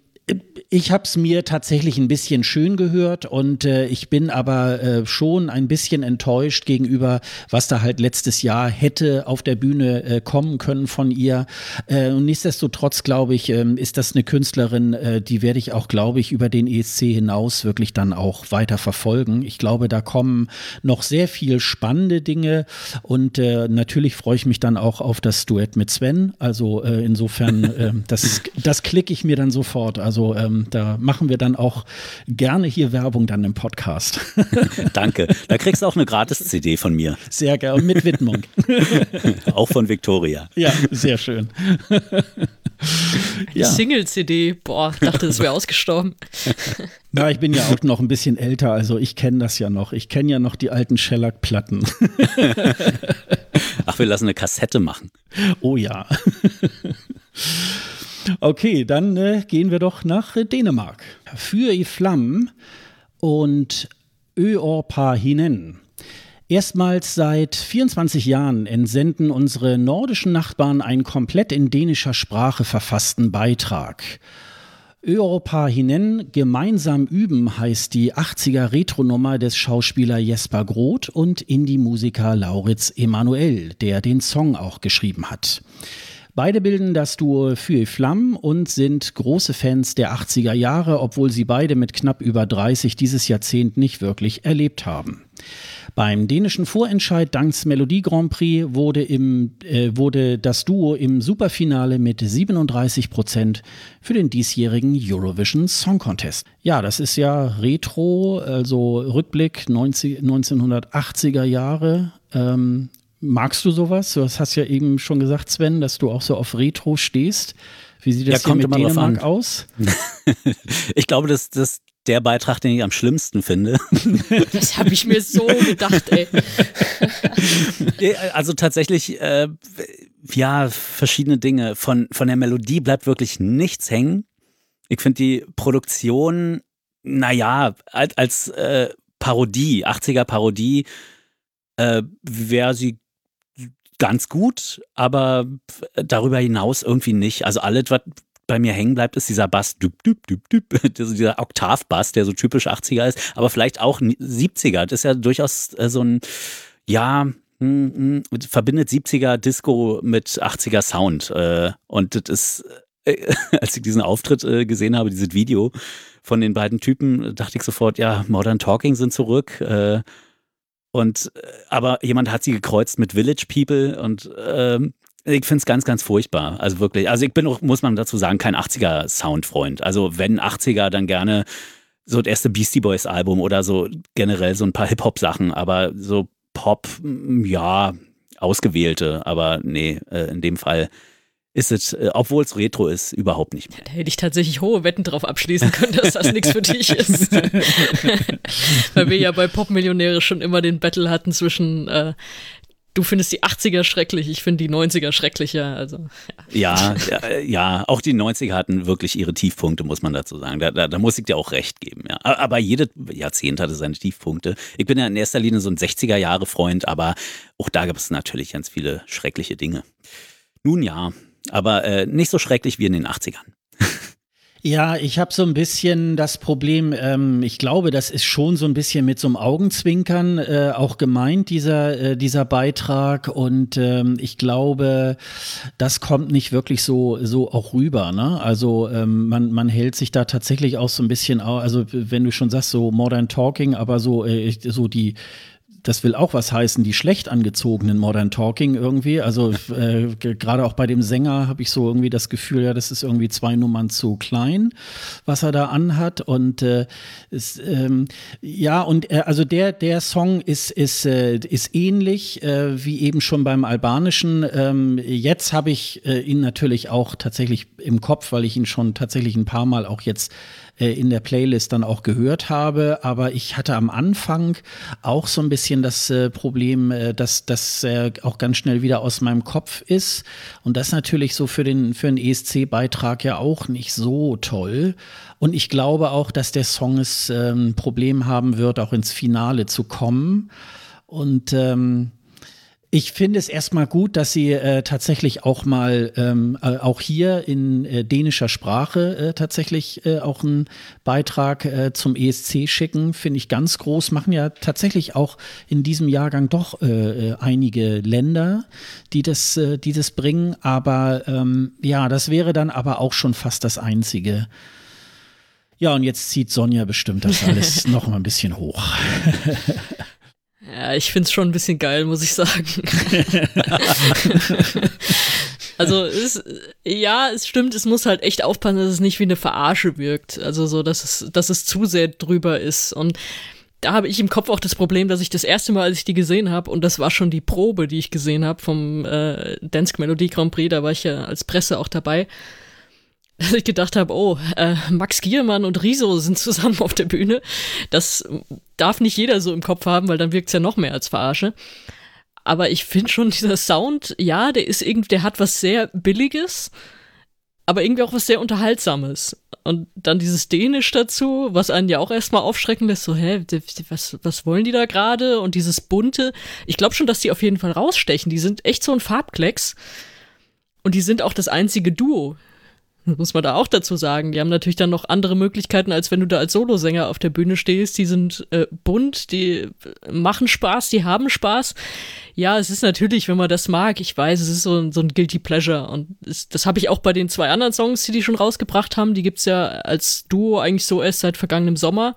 ich habe es mir tatsächlich ein bisschen schön gehört und äh, ich bin aber äh, schon ein bisschen enttäuscht gegenüber, was da halt letztes Jahr hätte auf der Bühne äh, kommen können von ihr. Äh, und nichtsdestotrotz glaube ich, ähm, ist das eine Künstlerin, äh, die werde ich auch, glaube ich, über den ESC hinaus wirklich dann auch weiter verfolgen. Ich glaube, da kommen noch sehr viel spannende Dinge und äh, natürlich freue ich mich dann auch auf das Duett mit Sven. Also äh, insofern, äh, das, das klicke ich mir dann sofort. Also ähm, ähm, da machen wir dann auch gerne hier Werbung dann im Podcast. Danke. Da kriegst du auch eine Gratis-CD von mir. Sehr gerne, mit Widmung. auch von Victoria. Ja, sehr schön. ja. Single-CD, boah, dachte, das wäre ausgestorben. Na, ich bin ja auch noch ein bisschen älter, also ich kenne das ja noch. Ich kenne ja noch die alten Shellac-Platten. Ach, wir lassen eine Kassette machen. Oh ja. Okay, dann äh, gehen wir doch nach äh, Dänemark. Für i Flamm und Öorpa hinen. Erstmals seit 24 Jahren entsenden unsere nordischen Nachbarn einen komplett in dänischer Sprache verfassten Beitrag. Europa hinen gemeinsam üben heißt die 80er Retronummer des Schauspieler Jesper Groth und Indie-Musiker Lauritz Emanuel, der den Song auch geschrieben hat. Beide bilden das Duo Für Flamm und sind große Fans der 80er Jahre, obwohl sie beide mit knapp über 30 dieses Jahrzehnt nicht wirklich erlebt haben. Beim dänischen Vorentscheid Danks Melodie Grand Prix wurde, im, äh, wurde das Duo im Superfinale mit 37 Prozent für den diesjährigen Eurovision Song Contest. Ja, das ist ja Retro, also Rückblick 90, 1980er Jahre. Ähm, Magst du sowas? Du hast ja eben schon gesagt, Sven, dass du auch so auf Retro stehst. Wie sieht das ja, hier mit Dänemark aus? ich glaube, das ist der Beitrag, den ich am schlimmsten finde. Das habe ich mir so gedacht, ey. Also tatsächlich, äh, ja, verschiedene Dinge. Von, von der Melodie bleibt wirklich nichts hängen. Ich finde die Produktion, naja, als, als äh, Parodie, 80er Parodie, äh, wäre sie ganz gut, aber darüber hinaus irgendwie nicht. Also alles, was bei mir hängen bleibt, ist dieser Bass, düb, düb, düb, düb, dieser Oktavbass, der so typisch 80er ist, aber vielleicht auch 70er. Das ist ja durchaus äh, so ein, ja, hm, hm, verbindet 70er Disco mit 80er Sound. Äh, und das ist, äh, als ich diesen Auftritt gesehen habe, dieses Video von den beiden Typen, dachte ich sofort, ja, Modern Talking sind zurück. Und äh, aber jemand hat sie gekreuzt mit Village People und ähm, ich finde es ganz, ganz furchtbar. Also wirklich. Also ich bin auch, muss man dazu sagen, kein 80er-Soundfreund. Also wenn 80er, dann gerne so das erste Beastie Boys Album oder so generell so ein paar Hip-Hop-Sachen, aber so Pop, ja, ausgewählte, aber nee, äh, in dem Fall ist es, äh, obwohl es Retro ist, überhaupt nicht mehr. Da hätte ich tatsächlich hohe Wetten drauf abschließen können, dass das nichts für dich ist. Weil wir ja bei Popmillionäre schon immer den Battle hatten zwischen äh, du findest die 80er schrecklich, ich finde die 90er schrecklicher. Also, ja. ja. ja, auch die 90er hatten wirklich ihre Tiefpunkte, muss man dazu sagen. Da, da, da muss ich dir auch recht geben. Ja. Aber jedes Jahrzehnt hatte seine Tiefpunkte. Ich bin ja in erster Linie so ein 60er-Jahre-Freund, aber auch da gibt es natürlich ganz viele schreckliche Dinge. Nun ja, aber äh, nicht so schrecklich wie in den 80ern. Ja, ich habe so ein bisschen das Problem, ähm, ich glaube, das ist schon so ein bisschen mit so einem Augenzwinkern äh, auch gemeint, dieser, äh, dieser Beitrag. Und ähm, ich glaube, das kommt nicht wirklich so, so auch rüber. Ne? Also ähm, man, man hält sich da tatsächlich auch so ein bisschen, also wenn du schon sagst, so Modern Talking, aber so, äh, so die das will auch was heißen, die schlecht angezogenen Modern Talking irgendwie. Also äh, gerade auch bei dem Sänger habe ich so irgendwie das Gefühl, ja, das ist irgendwie zwei Nummern zu klein, was er da anhat. Und äh, ist, ähm, ja, und äh, also der, der Song ist, ist, äh, ist ähnlich äh, wie eben schon beim albanischen. Ähm, jetzt habe ich äh, ihn natürlich auch tatsächlich im Kopf, weil ich ihn schon tatsächlich ein paar Mal auch jetzt äh, in der Playlist dann auch gehört habe. Aber ich hatte am Anfang auch so ein bisschen das äh, Problem, äh, dass das äh, auch ganz schnell wieder aus meinem Kopf ist. Und das natürlich so für den, für einen ESC-Beitrag ja auch nicht so toll. Und ich glaube auch, dass der Song es ähm, Problem haben wird, auch ins Finale zu kommen. Und ähm, Ich finde es erstmal gut, dass Sie äh, tatsächlich auch mal ähm, äh, auch hier in äh, dänischer Sprache äh, tatsächlich äh, auch einen Beitrag äh, zum ESC schicken. Finde ich ganz groß. Machen ja tatsächlich auch in diesem Jahrgang doch äh, äh, einige Länder, die das, äh, die das bringen. Aber ähm, ja, das wäre dann aber auch schon fast das Einzige. Ja, und jetzt zieht Sonja bestimmt das alles noch mal ein bisschen hoch. Ja, ich find's schon ein bisschen geil, muss ich sagen. also es, ja, es stimmt, es muss halt echt aufpassen, dass es nicht wie eine Verarsche wirkt. Also so, dass es, dass es zu sehr drüber ist. Und da habe ich im Kopf auch das Problem, dass ich das erste Mal, als ich die gesehen habe, und das war schon die Probe, die ich gesehen habe vom äh, Dance Melodie Grand Prix, da war ich ja als Presse auch dabei, dass ich gedacht habe, oh, äh, Max Giermann und Riso sind zusammen auf der Bühne. Das darf nicht jeder so im Kopf haben, weil dann wirkt's ja noch mehr als Verarsche. Aber ich finde schon, dieser Sound, ja, der ist irgendwie, der hat was sehr Billiges, aber irgendwie auch was sehr Unterhaltsames. Und dann dieses Dänisch dazu, was einen ja auch erstmal aufschrecken lässt, so, hä, was, was wollen die da gerade? Und dieses Bunte. Ich glaube schon, dass die auf jeden Fall rausstechen. Die sind echt so ein Farbklecks. Und die sind auch das einzige Duo muss man da auch dazu sagen. Die haben natürlich dann noch andere Möglichkeiten, als wenn du da als Solosänger auf der Bühne stehst. Die sind äh, bunt, die machen Spaß, die haben Spaß. Ja, es ist natürlich, wenn man das mag, ich weiß, es ist so, ein, so ein Guilty Pleasure. Und es, das habe ich auch bei den zwei anderen Songs, die die schon rausgebracht haben. Die gibt's ja als Duo eigentlich so erst seit vergangenem Sommer.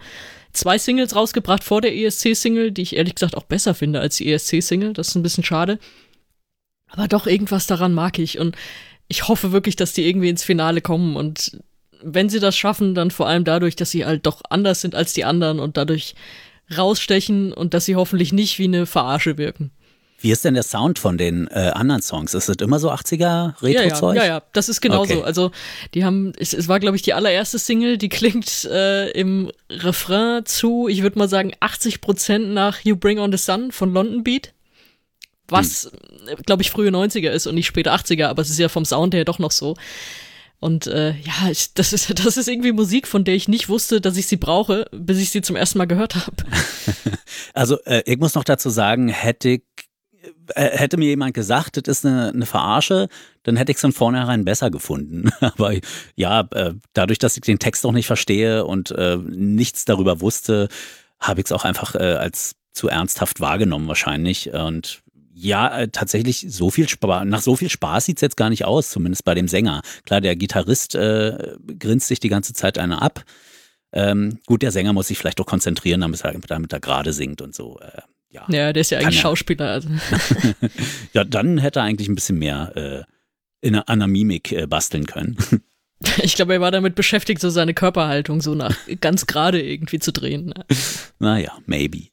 Zwei Singles rausgebracht vor der ESC-Single, die ich ehrlich gesagt auch besser finde als die ESC-Single. Das ist ein bisschen schade. Aber doch, irgendwas daran mag ich. Und ich hoffe wirklich, dass die irgendwie ins Finale kommen und wenn sie das schaffen, dann vor allem dadurch, dass sie halt doch anders sind als die anderen und dadurch rausstechen und dass sie hoffentlich nicht wie eine Verarsche wirken. Wie ist denn der Sound von den äh, anderen Songs? Ist es immer so 80er Retro-Zeug? Ja, ja, ja, das ist genauso. Okay. Also die haben, es, es war glaube ich die allererste Single, die klingt äh, im Refrain zu, ich würde mal sagen 80 Prozent nach You Bring on the Sun von London Beat was, hm. glaube ich, frühe 90er ist und nicht späte 80er, aber es ist ja vom Sound her doch noch so. Und äh, ja, ich, das, ist, das ist irgendwie Musik, von der ich nicht wusste, dass ich sie brauche, bis ich sie zum ersten Mal gehört habe. Also äh, ich muss noch dazu sagen, hätte ich äh, hätte mir jemand gesagt, das ist eine, eine Verarsche, dann hätte ich es von vornherein besser gefunden. Aber ja, äh, dadurch, dass ich den Text auch nicht verstehe und äh, nichts darüber wusste, habe ich es auch einfach äh, als zu ernsthaft wahrgenommen wahrscheinlich. Und ja, äh, tatsächlich, so viel Spaß, nach so viel Spaß sieht's jetzt gar nicht aus, zumindest bei dem Sänger. Klar, der Gitarrist äh, grinst sich die ganze Zeit einer ab. Ähm, gut, der Sänger muss sich vielleicht doch konzentrieren, damit er, damit er gerade singt und so. Äh, ja. ja, der ist ja eigentlich er. Schauspieler. Also. ja, dann hätte er eigentlich ein bisschen mehr äh, in einer, an der Mimik äh, basteln können. Ich glaube, er war damit beschäftigt, so seine Körperhaltung so nach ganz gerade irgendwie zu drehen. Naja, maybe.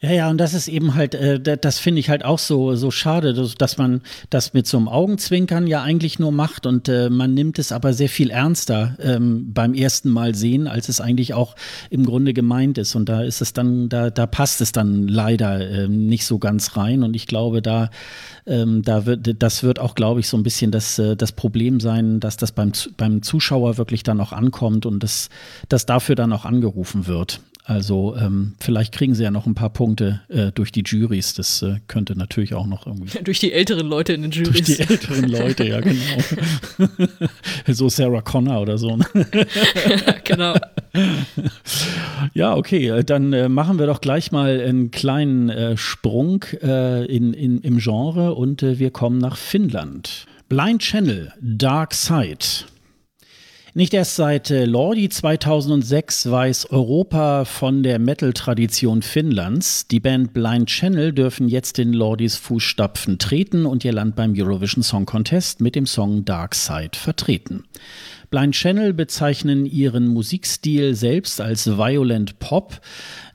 Ja, ja, und das ist eben halt, äh, das finde ich halt auch so, so schade, dass man das mit so einem Augenzwinkern ja eigentlich nur macht und äh, man nimmt es aber sehr viel ernster ähm, beim ersten Mal sehen, als es eigentlich auch im Grunde gemeint ist. Und da ist es dann, da, da passt es dann leider äh, nicht so ganz rein. Und ich glaube, da, ähm, da wird, das wird auch, glaube ich, so ein bisschen das, äh, das Problem sein, dass das beim, beim Zuschauer wirklich dann auch ankommt und das, das dafür dann auch angerufen wird. Also ähm, vielleicht kriegen sie ja noch ein paar Punkte äh, durch die Juries. Das äh, könnte natürlich auch noch irgendwie. durch die älteren Leute in den Juries. Durch die älteren Leute, ja genau. so Sarah Connor oder so. Ne? genau. Ja, okay, äh, dann äh, machen wir doch gleich mal einen kleinen äh, Sprung äh, in, in, im Genre und wir kommen nach Finnland. Blind Channel, Dark Side. Nicht erst seit äh, Lordi 2006 weiß Europa von der Metal-Tradition Finnlands. Die Band Blind Channel dürfen jetzt in Lordis Fußstapfen treten und ihr Land beim Eurovision Song Contest mit dem Song Dark Side vertreten. Blind Channel bezeichnen ihren Musikstil selbst als Violent Pop.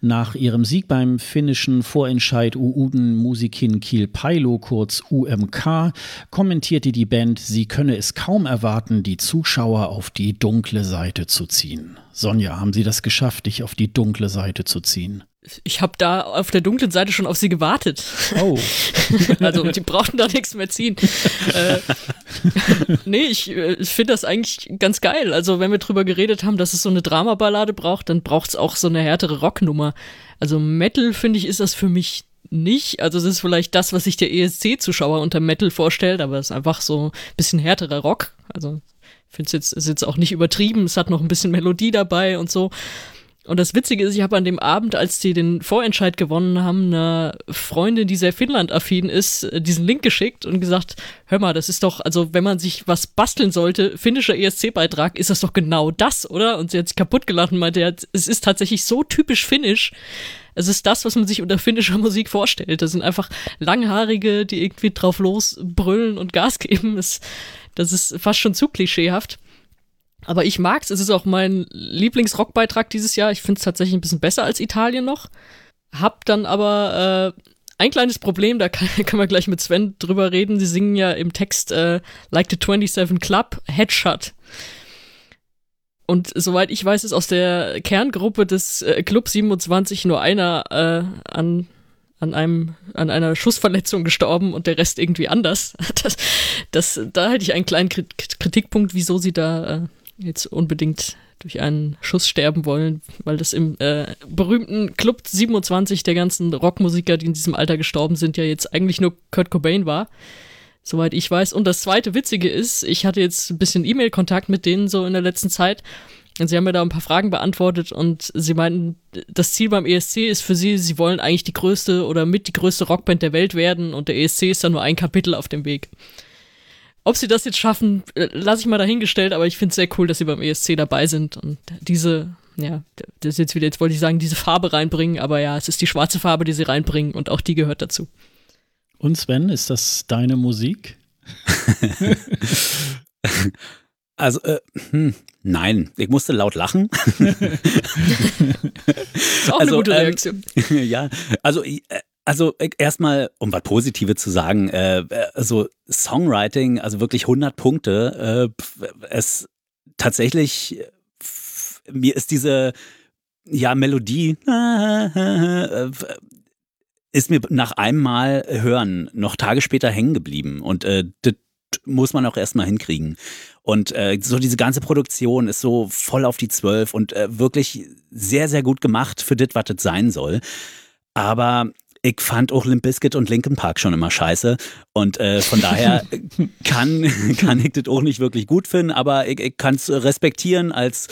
Nach ihrem Sieg beim finnischen Vorentscheid Uuden Musikin Kiel Pailo, kurz UMK, kommentierte die Band, sie könne es kaum erwarten, die Zuschauer auf die dunkle Seite zu ziehen. Sonja, haben Sie das geschafft, dich auf die dunkle Seite zu ziehen? Ich habe da auf der dunklen Seite schon auf sie gewartet. Oh. also die brauchten da nichts mehr ziehen. äh, nee, ich, äh, ich finde das eigentlich ganz geil. Also wenn wir drüber geredet haben, dass es so eine Dramaballade braucht, dann braucht es auch so eine härtere Rocknummer. Also Metal, finde ich, ist das für mich nicht. Also es ist vielleicht das, was sich der ESC-Zuschauer unter Metal vorstellt, aber es ist einfach so ein bisschen härterer Rock. Also ich finde es jetzt, ist jetzt auch nicht übertrieben, es hat noch ein bisschen Melodie dabei und so. Und das Witzige ist, ich habe an dem Abend, als die den Vorentscheid gewonnen haben, einer Freundin, die sehr Finnland-affin ist, äh, diesen Link geschickt und gesagt, hör mal, das ist doch, also wenn man sich was basteln sollte, finnischer ESC-Beitrag, ist das doch genau das, oder? Und sie hat sich kaputt gelacht und meinte, es ist tatsächlich so typisch finnisch. Es ist das, was man sich unter finnischer Musik vorstellt. Das sind einfach Langhaarige, die irgendwie drauf losbrüllen und Gas geben. Das, das ist fast schon zu klischeehaft. Aber ich mag's. Es ist auch mein Lieblingsrockbeitrag dieses Jahr. Ich finde es tatsächlich ein bisschen besser als Italien noch. Hab dann aber äh, ein kleines Problem, da kann, kann man gleich mit Sven drüber reden. Sie singen ja im Text äh, Like the 27 Club, Headshot. Und soweit ich weiß, ist aus der Kerngruppe des äh, Club 27 nur einer äh, an an einem an einer Schussverletzung gestorben und der Rest irgendwie anders. Das, das da hätte ich einen kleinen Kritikpunkt, wieso sie da äh, jetzt unbedingt durch einen Schuss sterben wollen, weil das im äh, berühmten Club 27 der ganzen Rockmusiker, die in diesem Alter gestorben sind, ja jetzt eigentlich nur Kurt Cobain war. Soweit ich weiß. Und das zweite Witzige ist, ich hatte jetzt ein bisschen E-Mail-Kontakt mit denen so in der letzten Zeit. Und sie haben mir da ein paar Fragen beantwortet und sie meinten, das Ziel beim ESC ist für sie, sie wollen eigentlich die größte oder mit die größte Rockband der Welt werden und der ESC ist dann nur ein Kapitel auf dem Weg. Ob sie das jetzt schaffen, äh, lasse ich mal dahingestellt, aber ich finde es sehr cool, dass sie beim ESC dabei sind und diese, ja, das ist jetzt wieder, jetzt wollte ich sagen, diese Farbe reinbringen, aber ja, es ist die schwarze Farbe, die sie reinbringen und auch die gehört dazu. Und Sven, ist das deine Musik? also, äh, hm, nein, ich musste laut lachen. ist auch also, eine gute ähm, Reaktion. Ähm, ja, also äh, also äh, erstmal, um was Positives zu sagen, äh, also Songwriting, also wirklich 100 Punkte. Äh, es tatsächlich, mir ist diese ja Melodie äh, ist mir nach einem Mal hören noch Tage später hängen geblieben und äh, das muss man auch erstmal hinkriegen. Und äh, so diese ganze Produktion ist so voll auf die Zwölf und äh, wirklich sehr, sehr gut gemacht für das, was das sein soll. Aber ich fand auch Limp Bizkit und Linkin Park schon immer scheiße. Und äh, von daher kann, kann ich das auch nicht wirklich gut finden, aber ich, ich kann es respektieren als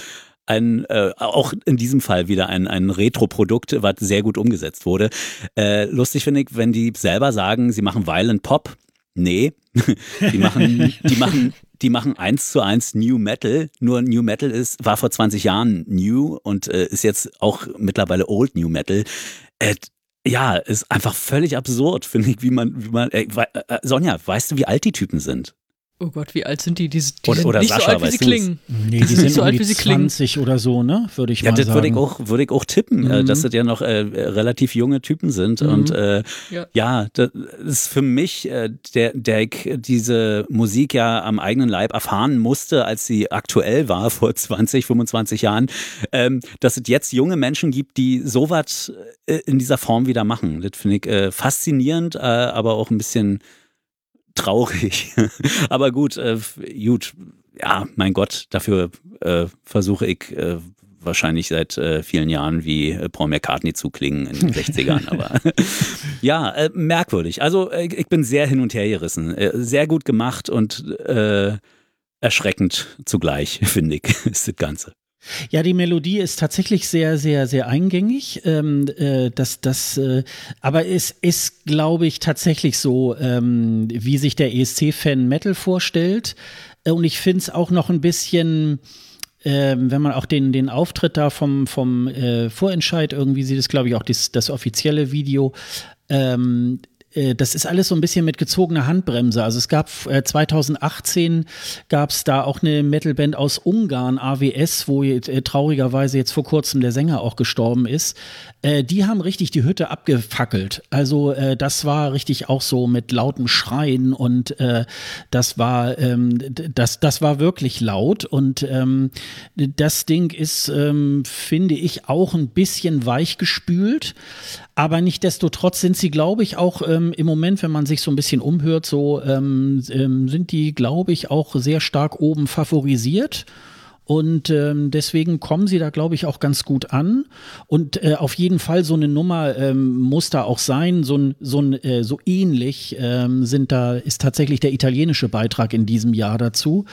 ein, äh, auch in diesem Fall wieder ein, ein Retro-Produkt, was sehr gut umgesetzt wurde. Äh, lustig finde ich, wenn die selber sagen, sie machen Violent Pop. Nee, die machen, die machen, die machen eins zu eins New Metal. Nur New Metal ist, war vor 20 Jahren New und äh, ist jetzt auch mittlerweile Old New Metal. Äh, ja, ist einfach völlig absurd, finde ich, wie man, wie man, äh, äh, Sonja, weißt du, wie alt die Typen sind? Oh Gott, wie alt sind die? Die, die oder, sind oder nicht Sascha, so alt, wie sie klingen. Nee, die sind so alt, wie sie 20 klingen. oder so, ne? Würde ich ja, mal das sagen. Würde ich auch, würde ich auch tippen, äh, mhm. dass das ja noch äh, relativ junge Typen sind. Mhm. Und äh, ja. ja, das ist für mich, äh, der, der ich diese Musik ja am eigenen Leib erfahren musste, als sie aktuell war, vor 20, 25 Jahren, ähm, dass es jetzt junge Menschen gibt, die sowas äh, in dieser Form wieder machen. Das finde ich äh, faszinierend, äh, aber auch ein bisschen traurig. Aber gut, äh, gut, ja, mein Gott, dafür äh, versuche ich äh, wahrscheinlich seit äh, vielen Jahren wie äh, Paul McCartney zu klingen in den 60ern. Aber ja, äh, merkwürdig. Also äh, ich bin sehr hin und her gerissen. Äh, sehr gut gemacht und äh, erschreckend zugleich, finde ich, ist das Ganze. Ja, die Melodie ist tatsächlich sehr, sehr, sehr eingängig. Ähm, äh, das, das, äh, aber es ist, glaube ich, tatsächlich so, ähm, wie sich der ESC-Fan Metal vorstellt. Äh, und ich finde es auch noch ein bisschen. Ähm, wenn man auch den, den Auftritt da vom, vom äh, Vorentscheid irgendwie sieht, ist glaube ich auch das, das offizielle Video, ähm, äh, das ist alles so ein bisschen mit gezogener Handbremse. Also es gab äh, 2018 gab es da auch eine Metalband aus Ungarn, AWS, wo äh, traurigerweise jetzt vor kurzem der Sänger auch gestorben ist. Äh, die haben richtig die Hütte abgefackelt. Also äh, das war richtig auch so mit lauten Schreien und äh, das war ähm, das das war wirklich laut und ähm, das Ding ist ähm, finde ich auch ein bisschen weichgespült. Aber nichtdestotrotz sind sie, glaube ich, auch ähm, im Moment, wenn man sich so ein bisschen umhört, so ähm, ähm, sind die, glaube ich, auch sehr stark oben favorisiert. und ähm, deswegen kommen sie da, glaube ich, auch ganz gut an. Und äh, auf jeden Fall so eine Nummer ähm, muss da auch sein. So, ein, so, ein, äh, so ähnlich ähm, sind da, ist tatsächlich der italienische Beitrag in diesem Jahr dazu.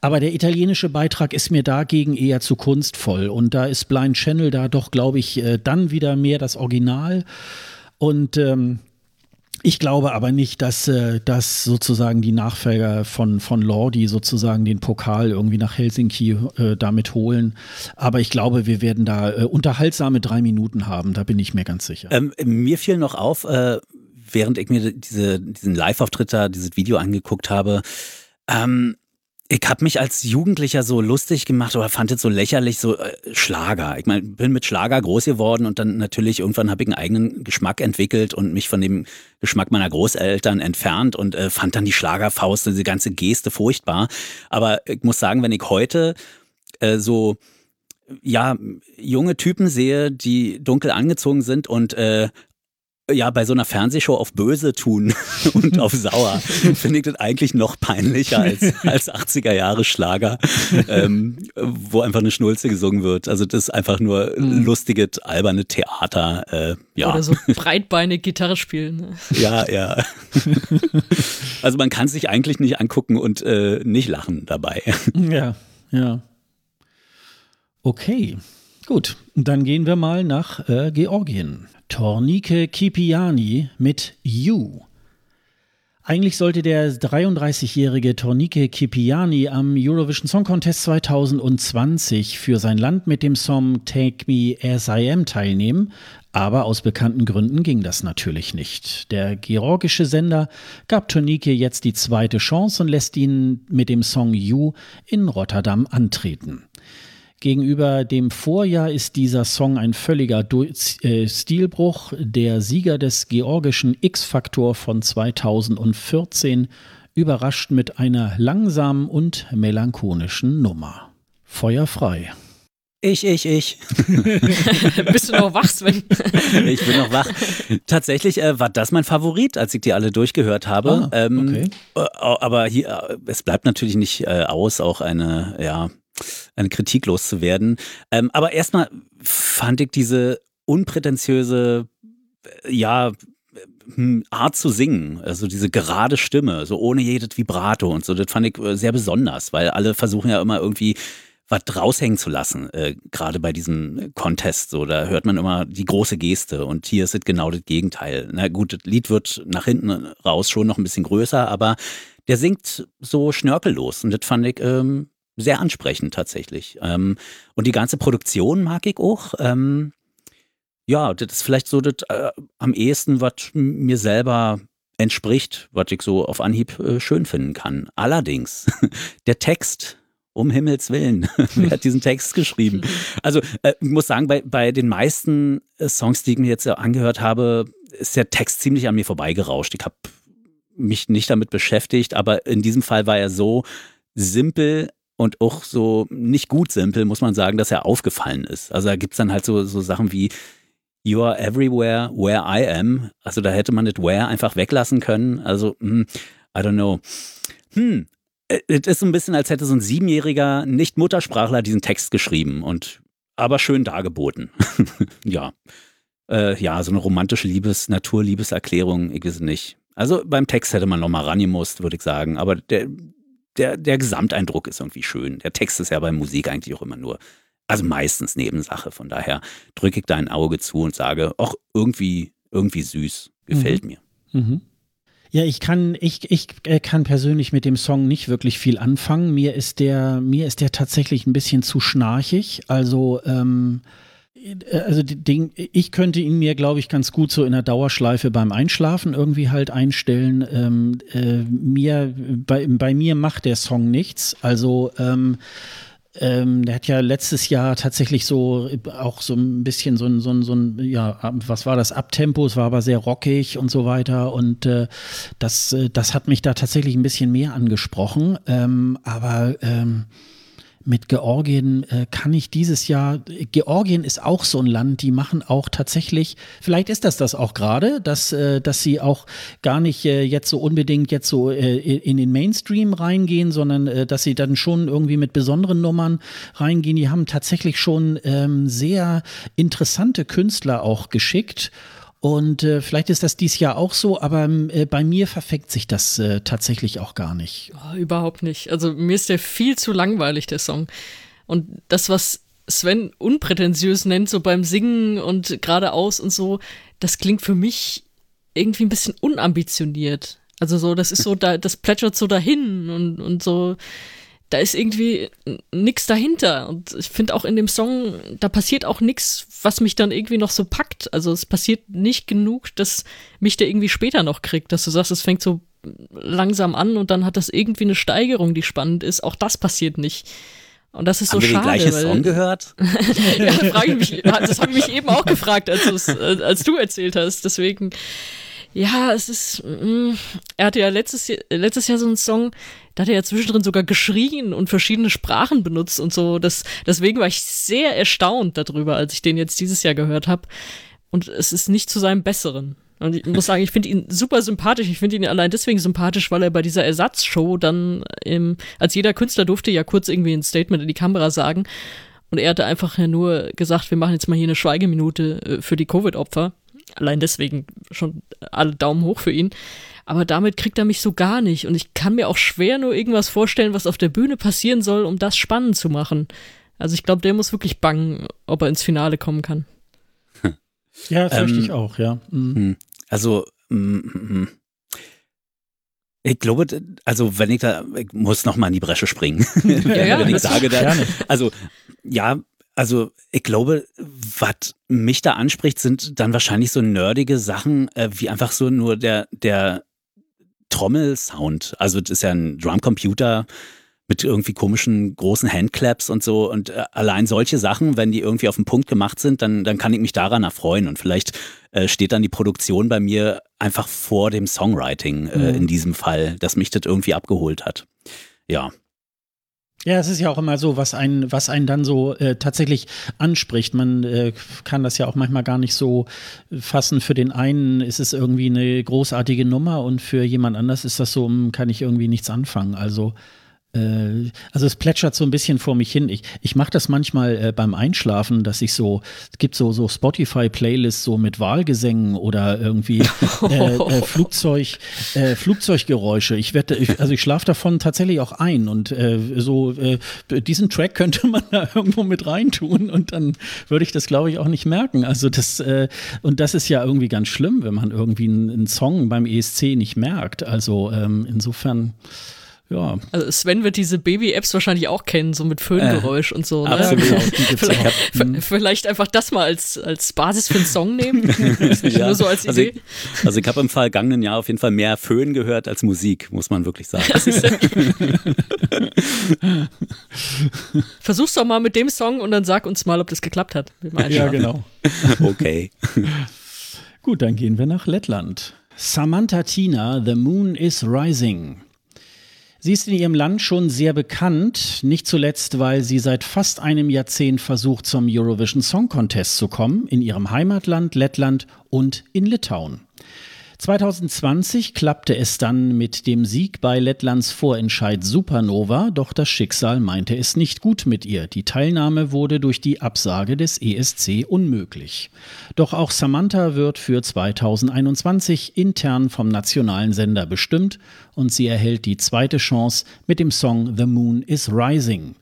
Aber der italienische Beitrag ist mir dagegen eher zu kunstvoll. Und da ist Blind Channel da doch, glaube ich, äh, dann wieder mehr das Original. Und ähm, ich glaube aber nicht, dass, äh, dass sozusagen die Nachfolger von, von Lordi sozusagen den Pokal irgendwie nach Helsinki äh, damit holen. Aber ich glaube, wir werden da äh, unterhaltsame drei Minuten haben, da bin ich mir ganz sicher. Ähm, mir fiel noch auf, äh, während ich mir diese, diesen Live-Auftritt da, dieses Video angeguckt habe, ähm, ich habe mich als Jugendlicher so lustig gemacht oder fand es so lächerlich, so äh, Schlager. Ich meine, bin mit Schlager groß geworden und dann natürlich irgendwann habe ich einen eigenen Geschmack entwickelt und mich von dem Geschmack meiner Großeltern entfernt und äh, fand dann die Schlagerfaust, diese ganze Geste furchtbar. Aber ich muss sagen, wenn ich heute äh, so ja, junge Typen sehe, die dunkel angezogen sind und äh, ja, bei so einer Fernsehshow auf böse tun und auf sauer, finde ich das eigentlich noch peinlicher als, als 80er Jahre Schlager, ähm, wo einfach eine Schnulze gesungen wird. Also das ist einfach nur mhm. lustiges, alberne Theater. Äh, ja. Oder so breitbeinig Gitarre spielen. Ne? Ja, ja. Also man kann sich eigentlich nicht angucken und äh, nicht lachen dabei. Ja, ja. Okay, gut. Dann gehen wir mal nach äh, Georgien. Tornike Kipiani mit You. Eigentlich sollte der 33-jährige Tornike Kipiani am Eurovision Song Contest 2020 für sein Land mit dem Song Take Me As I Am teilnehmen, aber aus bekannten Gründen ging das natürlich nicht. Der georgische Sender gab Tornike jetzt die zweite Chance und lässt ihn mit dem Song You in Rotterdam antreten. Gegenüber dem Vorjahr ist dieser Song ein völliger äh, Stilbruch. Der Sieger des georgischen X-Faktor von 2014 überrascht mit einer langsamen und melancholischen Nummer. Feuer frei. Ich, ich, ich. Bist du noch wach, Sven? ich bin noch wach. Tatsächlich äh, war das mein Favorit, als ich die alle durchgehört habe. Ah, ähm, okay. äh, aber hier, äh, es bleibt natürlich nicht äh, aus, auch eine, ja, eine Kritik loszuwerden. Ähm, aber erstmal fand ich diese unprätentiöse, äh, ja, hm, Art zu singen, also diese gerade Stimme, so ohne jedes Vibrato und so, das fand ich äh, sehr besonders, weil alle versuchen ja immer irgendwie was raushängen zu lassen, äh, gerade bei diesem Contest. So, da hört man immer die große Geste und hier ist es genau das Gegenteil. Na gut, das Lied wird nach hinten raus schon noch ein bisschen größer, aber der singt so schnörkellos und das fand ich ähm, sehr ansprechend tatsächlich. Ähm, und die ganze Produktion mag ich auch. Ähm, ja, das ist vielleicht so das äh, am ehesten, was mir selber entspricht, was ich so auf Anhieb äh, schön finden kann. Allerdings, der Text, um Himmels Willen, wer hat diesen Text geschrieben? Also, äh, ich muss sagen, bei, bei den meisten äh, Songs, die ich mir jetzt angehört habe, ist der Text ziemlich an mir vorbeigerauscht. Ich habe mich nicht damit beschäftigt, aber in diesem Fall war er so simpel und auch so nicht gut simpel, muss man sagen, dass er aufgefallen ist. Also da gibt es dann halt so, so Sachen wie You are everywhere where I am. Also da hätte man das where einfach weglassen können. Also, hm, I don't know. Hm, es ist so ein bisschen, als hätte so ein siebenjähriger Nicht-Muttersprachler diesen Text geschrieben und aber schön dargeboten. ja. Äh, ja, so eine romantische Liebes-, Naturliebeserklärung, ich weiß nicht. Also beim Text hätte man nochmal rangemusst, würde ich sagen. Aber der, der, der Gesamteindruck ist irgendwie schön. Der Text ist ja bei Musik eigentlich auch immer nur, also meistens Nebensache. Von daher drücke ich da ein Auge zu und sage, ach, irgendwie, irgendwie süß, gefällt mhm. mir. Mhm. Ja, ich kann, ich, ich äh, kann persönlich mit dem Song nicht wirklich viel anfangen. Mir ist der, mir ist der tatsächlich ein bisschen zu schnarchig. Also, ähm, äh, also den, ich könnte ihn mir, glaube ich, ganz gut so in der Dauerschleife beim Einschlafen irgendwie halt einstellen. Ähm, äh, mir, bei, bei mir macht der Song nichts. Also ähm, ähm, der hat ja letztes Jahr tatsächlich so auch so ein bisschen so ein, so ein, so ein ja, was war das, Abtempo, es war aber sehr rockig und so weiter und äh, das, äh, das hat mich da tatsächlich ein bisschen mehr angesprochen, ähm, aber ähm, mit Georgien äh, kann ich dieses Jahr, Georgien ist auch so ein Land, die machen auch tatsächlich, vielleicht ist das das auch gerade, dass, äh, dass sie auch gar nicht äh, jetzt so unbedingt jetzt so äh, in den Mainstream reingehen, sondern äh, dass sie dann schon irgendwie mit besonderen Nummern reingehen. Die haben tatsächlich schon ähm, sehr interessante Künstler auch geschickt. Und äh, vielleicht ist das dieses Jahr auch so, aber äh, bei mir verfängt sich das äh, tatsächlich auch gar nicht. Oh, überhaupt nicht. Also mir ist der viel zu langweilig, der Song. Und das, was Sven unprätentiös nennt, so beim Singen und geradeaus und so, das klingt für mich irgendwie ein bisschen unambitioniert. Also so, das ist so, da, das plätschert so dahin und, und so, da ist irgendwie nichts dahinter. Und ich finde auch in dem Song, da passiert auch nichts, was mich dann irgendwie noch so packt. Also es passiert nicht genug, dass mich der irgendwie später noch kriegt, dass du sagst, es fängt so langsam an und dann hat das irgendwie eine Steigerung, die spannend ist. Auch das passiert nicht. Und das ist Haben so wir schade. den gleichen Song gehört? ja, frage ich mich, das habe ich mich eben auch gefragt, als, als du erzählt hast. Deswegen, ja, es ist, mm, er hatte ja letztes, Jahr- letztes Jahr so einen Song, da hat er ja zwischendrin sogar geschrien und verschiedene Sprachen benutzt und so. Das, deswegen war ich sehr erstaunt darüber, als ich den jetzt dieses Jahr gehört habe. Und es ist nicht zu seinem Besseren. Und ich muss sagen, ich finde ihn super sympathisch. Ich finde ihn allein deswegen sympathisch, weil er bei dieser Ersatzshow dann, im, als jeder Künstler durfte ja kurz irgendwie ein Statement in die Kamera sagen. Und er hatte einfach nur gesagt, wir machen jetzt mal hier eine Schweigeminute äh, für die Covid-Opfer. Allein deswegen schon alle Daumen hoch für ihn. Aber damit kriegt er mich so gar nicht. Und ich kann mir auch schwer nur irgendwas vorstellen, was auf der Bühne passieren soll, um das spannend zu machen. Also ich glaube, der muss wirklich bangen, ob er ins Finale kommen kann. Ja, das Ähm, ich auch, ja. Mhm. Hm. Also, mm, mm. ich glaube, also wenn ich da, ich muss noch mal in die Bresche springen. ja, wenn ich sage, da, also ja, also ich glaube, was mich da anspricht, sind dann wahrscheinlich so nerdige Sachen, äh, wie einfach so nur der, der Trommelsound. Also das ist ja ein Drumcomputer mit irgendwie komischen großen Handclaps und so. Und äh, allein solche Sachen, wenn die irgendwie auf den Punkt gemacht sind, dann, dann kann ich mich daran erfreuen. Und vielleicht äh, steht dann die Produktion bei mir einfach vor dem Songwriting äh, Mhm. in diesem Fall, dass mich das irgendwie abgeholt hat. Ja. Ja, es ist ja auch immer so, was einen, was einen dann so äh, tatsächlich anspricht. Man äh, kann das ja auch manchmal gar nicht so fassen. Für den einen ist es irgendwie eine großartige Nummer und für jemand anders ist das so, hm, kann ich irgendwie nichts anfangen. Also also es plätschert so ein bisschen vor mich hin. Ich, ich mache das manchmal äh, beim Einschlafen, dass ich so, es gibt so, so Spotify-Playlists so mit Wahlgesängen oder irgendwie äh, äh, Flugzeug, äh, Flugzeuggeräusche. Ich werde, ich, also ich schlafe davon tatsächlich auch ein und äh, so äh, diesen Track könnte man da irgendwo mit reintun und dann würde ich das, glaube ich, auch nicht merken. Also das, äh, und das ist ja irgendwie ganz schlimm, wenn man irgendwie einen, einen Song beim ESC nicht merkt. Also ähm, insofern. Ja, Also Sven wird diese Baby-Apps wahrscheinlich auch kennen, so mit Föhngeräusch und so. Ne? absolut. genau, Vielleicht, auch. v- vielleicht einfach das mal als, als Basis für einen Song nehmen. Ja, Nur so als also Idee. ich, also ich habe im vergangenen Jahr auf jeden Fall mehr Föhn gehört als Musik, muss man wirklich sagen. Versuch's doch mal mit dem Song und dann sag uns mal, ob das geklappt hat. ja, genau. Okay. Gut, dann gehen wir nach Lettland. Samantha Tina, The Moon is Rising. Sie ist in ihrem Land schon sehr bekannt, nicht zuletzt, weil sie seit fast einem Jahrzehnt versucht, zum Eurovision Song Contest zu kommen, in ihrem Heimatland Lettland und in Litauen. 2020 klappte es dann mit dem Sieg bei Lettlands Vorentscheid Supernova, doch das Schicksal meinte es nicht gut mit ihr. Die Teilnahme wurde durch die Absage des ESC unmöglich. Doch auch Samantha wird für 2021 intern vom nationalen Sender bestimmt und sie erhält die zweite Chance mit dem Song The Moon is Rising.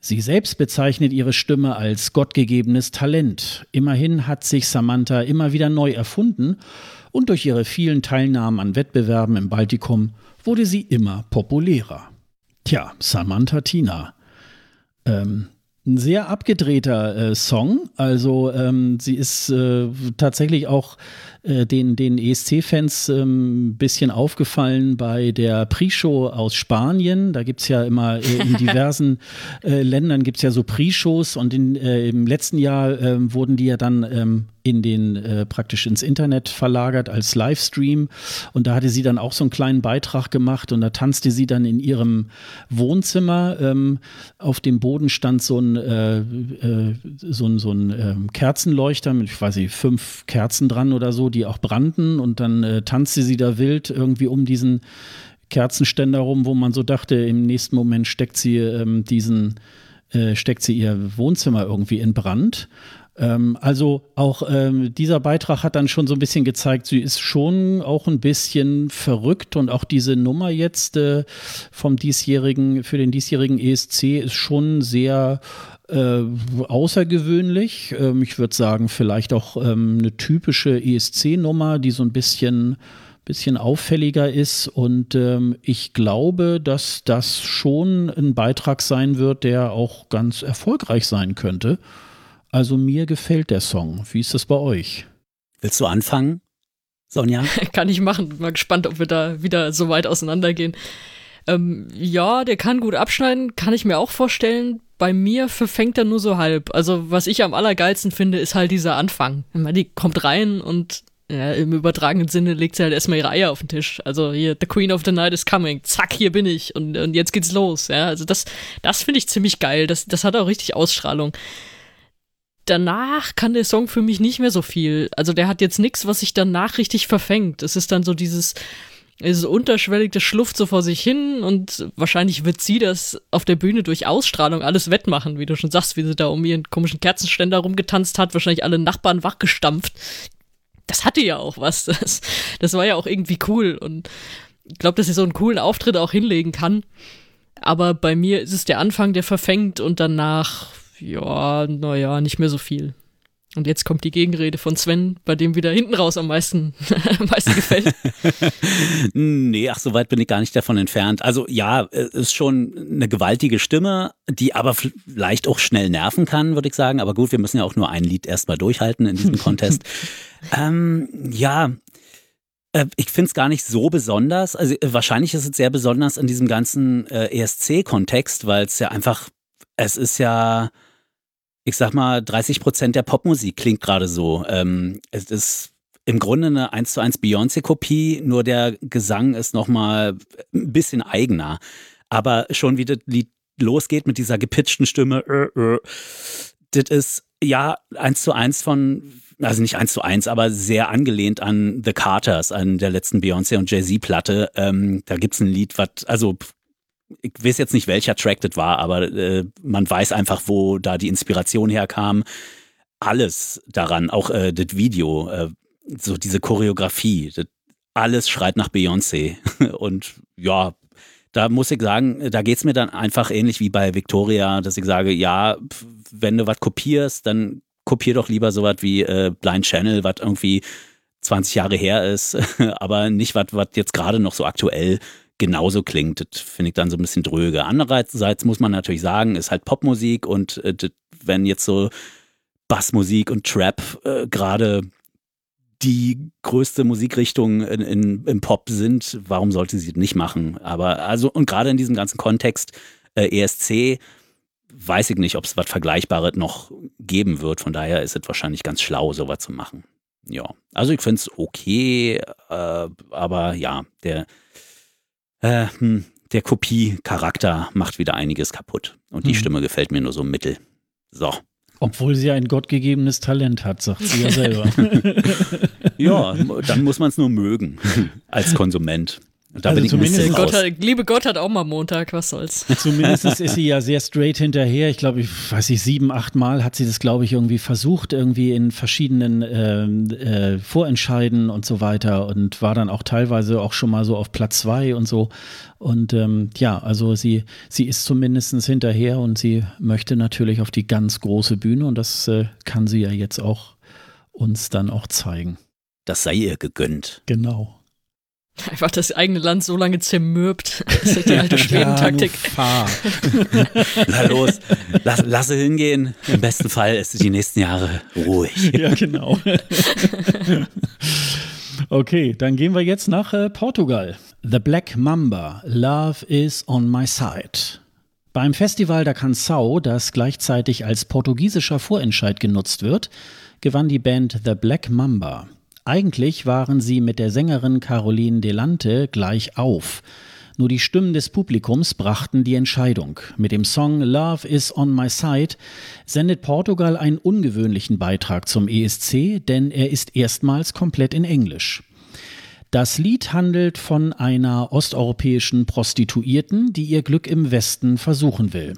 Sie selbst bezeichnet ihre Stimme als gottgegebenes Talent. Immerhin hat sich Samantha immer wieder neu erfunden und durch ihre vielen Teilnahmen an Wettbewerben im Baltikum wurde sie immer populärer. Tja, Samantha Tina. Ähm, ein sehr abgedrehter äh, Song. Also ähm, sie ist äh, tatsächlich auch äh, den, den ESC-Fans ein ähm, bisschen aufgefallen bei der Pre-Show aus Spanien. Da gibt es ja immer äh, in diversen äh, Ländern gibt es ja so Pre-Shows und in, äh, im letzten Jahr ähm, wurden die ja dann ähm, in den äh, praktisch ins Internet verlagert als Livestream und da hatte sie dann auch so einen kleinen Beitrag gemacht und da tanzte sie dann in ihrem Wohnzimmer. Ähm, auf dem Boden stand so ein, äh, äh, so ein, so ein äh, Kerzenleuchter mit, ich weiß nicht, fünf Kerzen dran oder so, die auch brannten und dann äh, tanzte sie da wild irgendwie um diesen Kerzenständer rum, wo man so dachte, im nächsten Moment steckt sie ähm, diesen äh, steckt sie ihr Wohnzimmer irgendwie in Brand. Ähm, also auch ähm, dieser Beitrag hat dann schon so ein bisschen gezeigt, sie ist schon auch ein bisschen verrückt und auch diese Nummer jetzt äh, vom diesjährigen, für den diesjährigen ESC ist schon sehr äh, außergewöhnlich. Ähm, ich würde sagen, vielleicht auch ähm, eine typische ESC-Nummer, die so ein bisschen bisschen auffälliger ist. Und ähm, ich glaube, dass das schon ein Beitrag sein wird, der auch ganz erfolgreich sein könnte. Also mir gefällt der Song. Wie ist das bei euch? Willst du anfangen, Sonja? kann ich machen. Mal gespannt, ob wir da wieder so weit auseinandergehen. Ähm, ja, der kann gut abschneiden, kann ich mir auch vorstellen. Bei mir verfängt er nur so halb. Also, was ich am allergeilsten finde, ist halt dieser Anfang. Die kommt rein und ja, im übertragenen Sinne legt sie halt erstmal ihre Eier auf den Tisch. Also hier, The Queen of the Night is coming. Zack, hier bin ich. Und, und jetzt geht's los. Ja, also das, das finde ich ziemlich geil. Das, das hat auch richtig Ausstrahlung danach kann der Song für mich nicht mehr so viel. Also der hat jetzt nichts, was sich danach richtig verfängt. Es ist dann so dieses, dieses unterschwellige Schluft so vor sich hin und wahrscheinlich wird sie das auf der Bühne durch Ausstrahlung alles wettmachen, wie du schon sagst, wie sie da um ihren komischen Kerzenständer rumgetanzt hat, wahrscheinlich alle Nachbarn wachgestampft. Das hatte ja auch was. Das, das war ja auch irgendwie cool und ich glaube, dass sie so einen coolen Auftritt auch hinlegen kann. Aber bei mir ist es der Anfang, der verfängt und danach ja, naja, nicht mehr so viel. Und jetzt kommt die Gegenrede von Sven, bei dem wieder hinten raus am meisten, am meisten gefällt. nee, ach, so weit bin ich gar nicht davon entfernt. Also ja, ist schon eine gewaltige Stimme, die aber vielleicht auch schnell nerven kann, würde ich sagen. Aber gut, wir müssen ja auch nur ein Lied erstmal durchhalten in diesem Contest. ähm, ja, äh, ich finde es gar nicht so besonders. Also äh, wahrscheinlich ist es sehr besonders in diesem ganzen äh, ESC-Kontext, weil es ja einfach, es ist ja ich sag mal, 30 Prozent der Popmusik klingt gerade so. Ähm, es ist im Grunde eine 1 zu 1 Beyoncé-Kopie, nur der Gesang ist nochmal ein bisschen eigener. Aber schon wie das Lied losgeht mit dieser gepitchten Stimme, äh, äh, das ist ja 1 zu 1 von, also nicht 1 zu 1, aber sehr angelehnt an The Carters, an der letzten Beyoncé und Jay-Z-Platte. Ähm, da gibt's ein Lied, was, also ich weiß jetzt nicht, welcher Track das war, aber äh, man weiß einfach, wo da die Inspiration herkam. Alles daran, auch äh, das Video, äh, so diese Choreografie, das, alles schreit nach Beyoncé. Und ja, da muss ich sagen, da geht es mir dann einfach ähnlich wie bei Victoria, dass ich sage, ja, wenn du was kopierst, dann kopier doch lieber sowas wie äh, Blind Channel, was irgendwie 20 Jahre her ist, aber nicht was, jetzt gerade noch so aktuell genauso klingt. Das finde ich dann so ein bisschen dröge. Andererseits muss man natürlich sagen, ist halt Popmusik und äh, wenn jetzt so Bassmusik und Trap äh, gerade die größte Musikrichtung in, in, im Pop sind, warum sollte sie das nicht machen? Aber also, und gerade in diesem ganzen Kontext äh, ESC, weiß ich nicht, ob es was Vergleichbares noch geben wird. Von daher ist es wahrscheinlich ganz schlau, sowas zu machen. Ja, also ich finde es okay, äh, aber ja, der, äh, der Kopie-Charakter macht wieder einiges kaputt. Und die hm. Stimme gefällt mir nur so mittel. So. Obwohl sie ein gottgegebenes Talent hat, sagt sie ja selber. ja, dann muss man es nur mögen als Konsument. Da also zumindest Gott hat, liebe Gott hat auch mal Montag, was soll's. Zumindest ist sie ja sehr straight hinterher. Ich glaube, ich weiß nicht, sieben, acht Mal hat sie das, glaube ich, irgendwie versucht, irgendwie in verschiedenen äh, äh, Vorentscheiden und so weiter und war dann auch teilweise auch schon mal so auf Platz zwei und so. Und ähm, ja, also sie, sie ist zumindest hinterher und sie möchte natürlich auf die ganz große Bühne und das äh, kann sie ja jetzt auch uns dann auch zeigen. Das sei ihr gegönnt. Genau. Einfach das eigene Land so lange zermürbt. Das ist die alte Schwedentaktik. Ja, Na los, lass, lass sie hingehen. Im besten Fall ist die nächsten Jahre ruhig. Ja, genau. Okay, dann gehen wir jetzt nach äh, Portugal. The Black Mamba, Love is on my side. Beim Festival da Canção, das gleichzeitig als portugiesischer Vorentscheid genutzt wird, gewann die Band The Black Mamba. Eigentlich waren sie mit der Sängerin Caroline Delante gleich auf. Nur die Stimmen des Publikums brachten die Entscheidung. Mit dem Song Love is on my side sendet Portugal einen ungewöhnlichen Beitrag zum ESC, denn er ist erstmals komplett in Englisch. Das Lied handelt von einer osteuropäischen Prostituierten, die ihr Glück im Westen versuchen will.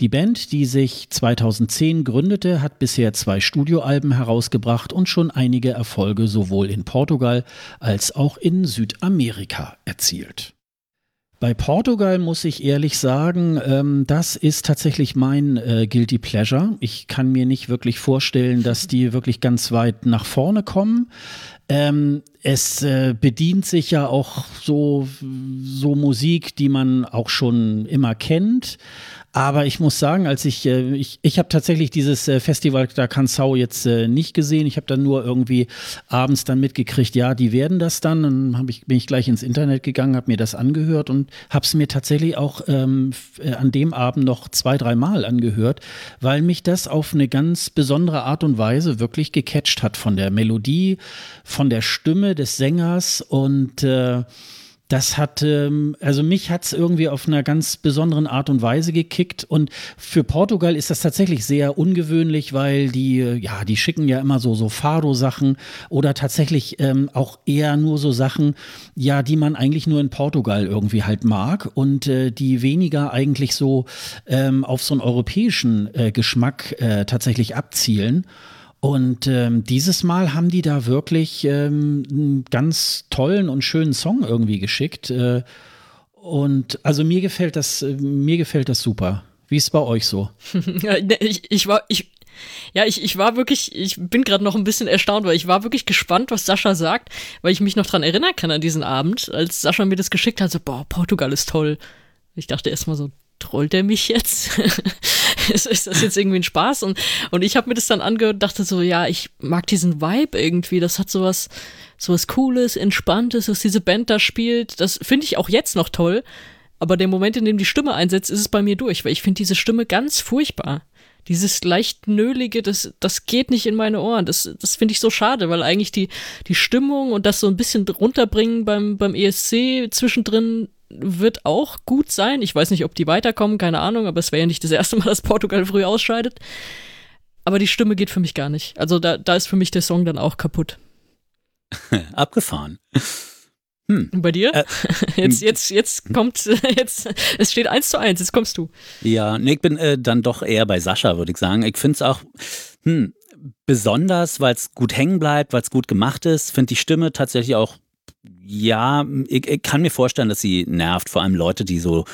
Die Band, die sich 2010 gründete, hat bisher zwei Studioalben herausgebracht und schon einige Erfolge sowohl in Portugal als auch in Südamerika erzielt. Bei Portugal muss ich ehrlich sagen, ähm, das ist tatsächlich mein äh, Guilty Pleasure. Ich kann mir nicht wirklich vorstellen, dass die wirklich ganz weit nach vorne kommen. Ähm, es äh, bedient sich ja auch so, so Musik, die man auch schon immer kennt. Aber ich muss sagen, als ich, äh, ich, ich habe tatsächlich dieses äh, Festival da Kansau jetzt äh, nicht gesehen. Ich habe dann nur irgendwie abends dann mitgekriegt, ja, die werden das dann. Dann hab ich, bin ich gleich ins Internet gegangen, habe mir das angehört und habe es mir tatsächlich auch ähm, äh, an dem Abend noch zwei, drei Mal angehört, weil mich das auf eine ganz besondere Art und Weise wirklich gecatcht hat von der Melodie, von der Stimme des Sängers und äh, das hat, ähm, also mich hat es irgendwie auf einer ganz besonderen Art und Weise gekickt. Und für Portugal ist das tatsächlich sehr ungewöhnlich, weil die, äh, ja, die schicken ja immer so, so Fado-Sachen oder tatsächlich ähm, auch eher nur so Sachen, ja, die man eigentlich nur in Portugal irgendwie halt mag und äh, die weniger eigentlich so ähm, auf so einen europäischen äh, Geschmack äh, tatsächlich abzielen. Und ähm, dieses Mal haben die da wirklich ähm, einen ganz tollen und schönen Song irgendwie geschickt. Äh, und also mir gefällt das, äh, mir gefällt das super. Wie ist es bei euch so? Ne, ich, ich war, ich, ja, ich, ich war wirklich, ich bin gerade noch ein bisschen erstaunt, weil ich war wirklich gespannt, was Sascha sagt, weil ich mich noch dran erinnern kann an diesen Abend, als Sascha mir das geschickt hat, so, boah, Portugal ist toll. Ich dachte erstmal so, trollt er mich jetzt? ist, das jetzt irgendwie ein Spaß? Und, und ich habe mir das dann angehört und dachte so, ja, ich mag diesen Vibe irgendwie. Das hat sowas, sowas Cooles, Entspanntes, was diese Band da spielt. Das finde ich auch jetzt noch toll. Aber der Moment, in dem die Stimme einsetzt, ist es bei mir durch, weil ich finde diese Stimme ganz furchtbar. Dieses leicht nölige, das, das geht nicht in meine Ohren. Das, das finde ich so schade, weil eigentlich die, die Stimmung und das so ein bisschen runterbringen beim, beim ESC zwischendrin wird auch gut sein. Ich weiß nicht, ob die weiterkommen, keine Ahnung, aber es wäre ja nicht das erste Mal, dass Portugal früh ausscheidet. Aber die Stimme geht für mich gar nicht. Also da, da ist für mich der Song dann auch kaputt. Abgefahren. Hm. Und bei dir? Äh, jetzt, jetzt, jetzt kommt, jetzt, es steht eins zu eins, jetzt kommst du. Ja, nee, ich bin äh, dann doch eher bei Sascha, würde ich sagen. Ich finde es auch hm, besonders, weil es gut hängen bleibt, weil es gut gemacht ist. Finde die Stimme tatsächlich auch ja, ich, ich, kann mir vorstellen, dass sie nervt, vor allem Leute, die so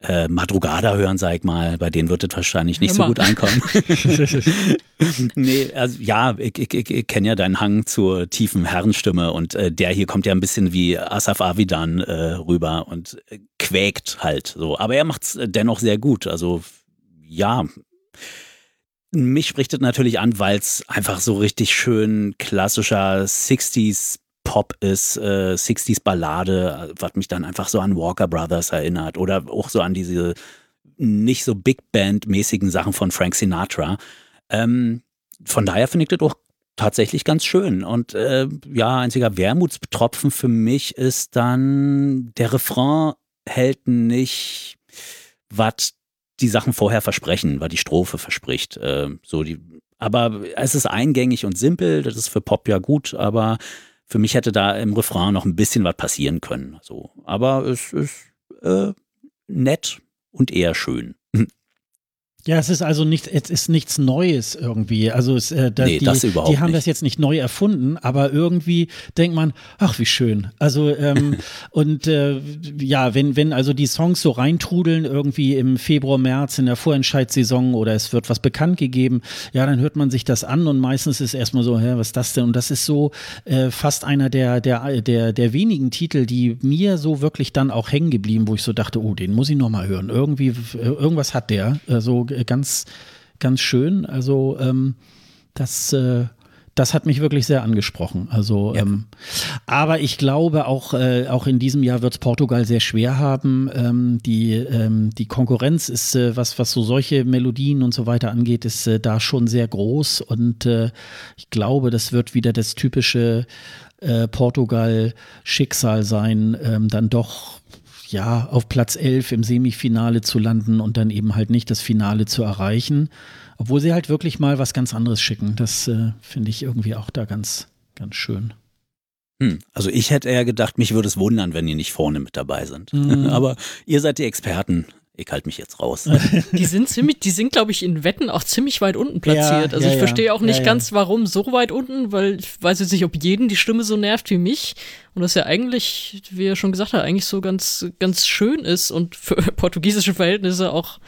äh, Madrugada hören, sag ich mal, bei denen wird es wahrscheinlich nicht Immer. so gut einkommen. nee, also ja, ich, ich, ich kenne ja deinen Hang zur tiefen Herrenstimme und äh, der hier kommt ja ein bisschen wie Asaf Avidan äh, rüber und äh, quäkt halt so. Aber er macht es dennoch sehr gut. Also ja. Mich spricht es natürlich an, weil es einfach so richtig schön klassischer 60s Pop ist, äh, 60s Ballade, was mich dann einfach so an Walker Brothers erinnert oder auch so an diese nicht so Big Band-mäßigen Sachen von Frank Sinatra. Ähm, von daher finde ich das auch tatsächlich ganz schön. Und äh, ja, einziger Wermutstropfen für mich ist dann, der Refrain hält nicht, was die Sachen vorher versprechen, was die Strophe verspricht. Äh, so die, aber es ist eingängig und simpel, das ist für Pop ja gut, aber für mich hätte da im Refrain noch ein bisschen was passieren können. So. Aber es ist äh, nett und eher schön. Ja, es ist also nicht, es ist nichts Neues irgendwie. Also es, äh, da, nee, die, das überhaupt die haben nicht. das jetzt nicht neu erfunden, aber irgendwie denkt man, ach wie schön. Also ähm, und äh, ja, wenn wenn also die Songs so reintrudeln irgendwie im Februar, März in der Vorentscheidssaison oder es wird was bekannt gegeben, ja, dann hört man sich das an und meistens ist erstmal so, hä, was ist das denn? Und das ist so äh, fast einer der der der der wenigen Titel, die mir so wirklich dann auch hängen geblieben, wo ich so dachte, oh, den muss ich noch mal hören. Irgendwie irgendwas hat der. Also ganz, ganz schön. Also ähm, das, äh, das hat mich wirklich sehr angesprochen. Also, ja. ähm, aber ich glaube auch, äh, auch in diesem Jahr wird es Portugal sehr schwer haben. Ähm, die, ähm, die Konkurrenz ist, äh, was, was so solche Melodien und so weiter angeht, ist äh, da schon sehr groß und äh, ich glaube, das wird wieder das typische äh, Portugal-Schicksal sein, ähm, dann doch ja auf Platz 11 im Semifinale zu landen und dann eben halt nicht das Finale zu erreichen. Obwohl sie halt wirklich mal was ganz anderes schicken. Das äh, finde ich irgendwie auch da ganz, ganz schön. Hm, also ich hätte eher gedacht, mich würde es wundern, wenn ihr nicht vorne mit dabei sind. Mhm. Aber ihr seid die Experten. Ich halte mich jetzt raus. Die sind ziemlich, die sind, glaube ich, in Wetten auch ziemlich weit unten platziert. Ja, also ja, ich verstehe auch nicht ja, ganz, warum so weit unten, weil ich weiß jetzt nicht, ob jeden die Stimme so nervt wie mich. Und das ja eigentlich, wie er schon gesagt hat, eigentlich so ganz, ganz schön ist und für portugiesische Verhältnisse auch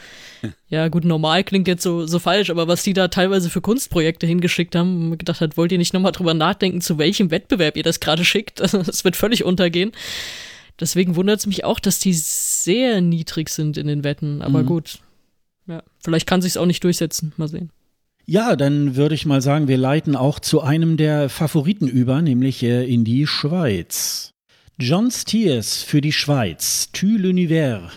ja, gut, normal klingt jetzt so, so falsch, aber was die da teilweise für Kunstprojekte hingeschickt haben, gedacht hat, wollt ihr nicht nochmal drüber nachdenken, zu welchem Wettbewerb ihr das gerade schickt? Es wird völlig untergehen. Deswegen wundert es mich auch, dass die sehr niedrig sind in den Wetten. Aber mhm. gut. Ja, vielleicht kann sich auch nicht durchsetzen. Mal sehen. Ja, dann würde ich mal sagen, wir leiten auch zu einem der Favoriten über, nämlich äh, in die Schweiz. John Stiers für die Schweiz, Tu l'univers.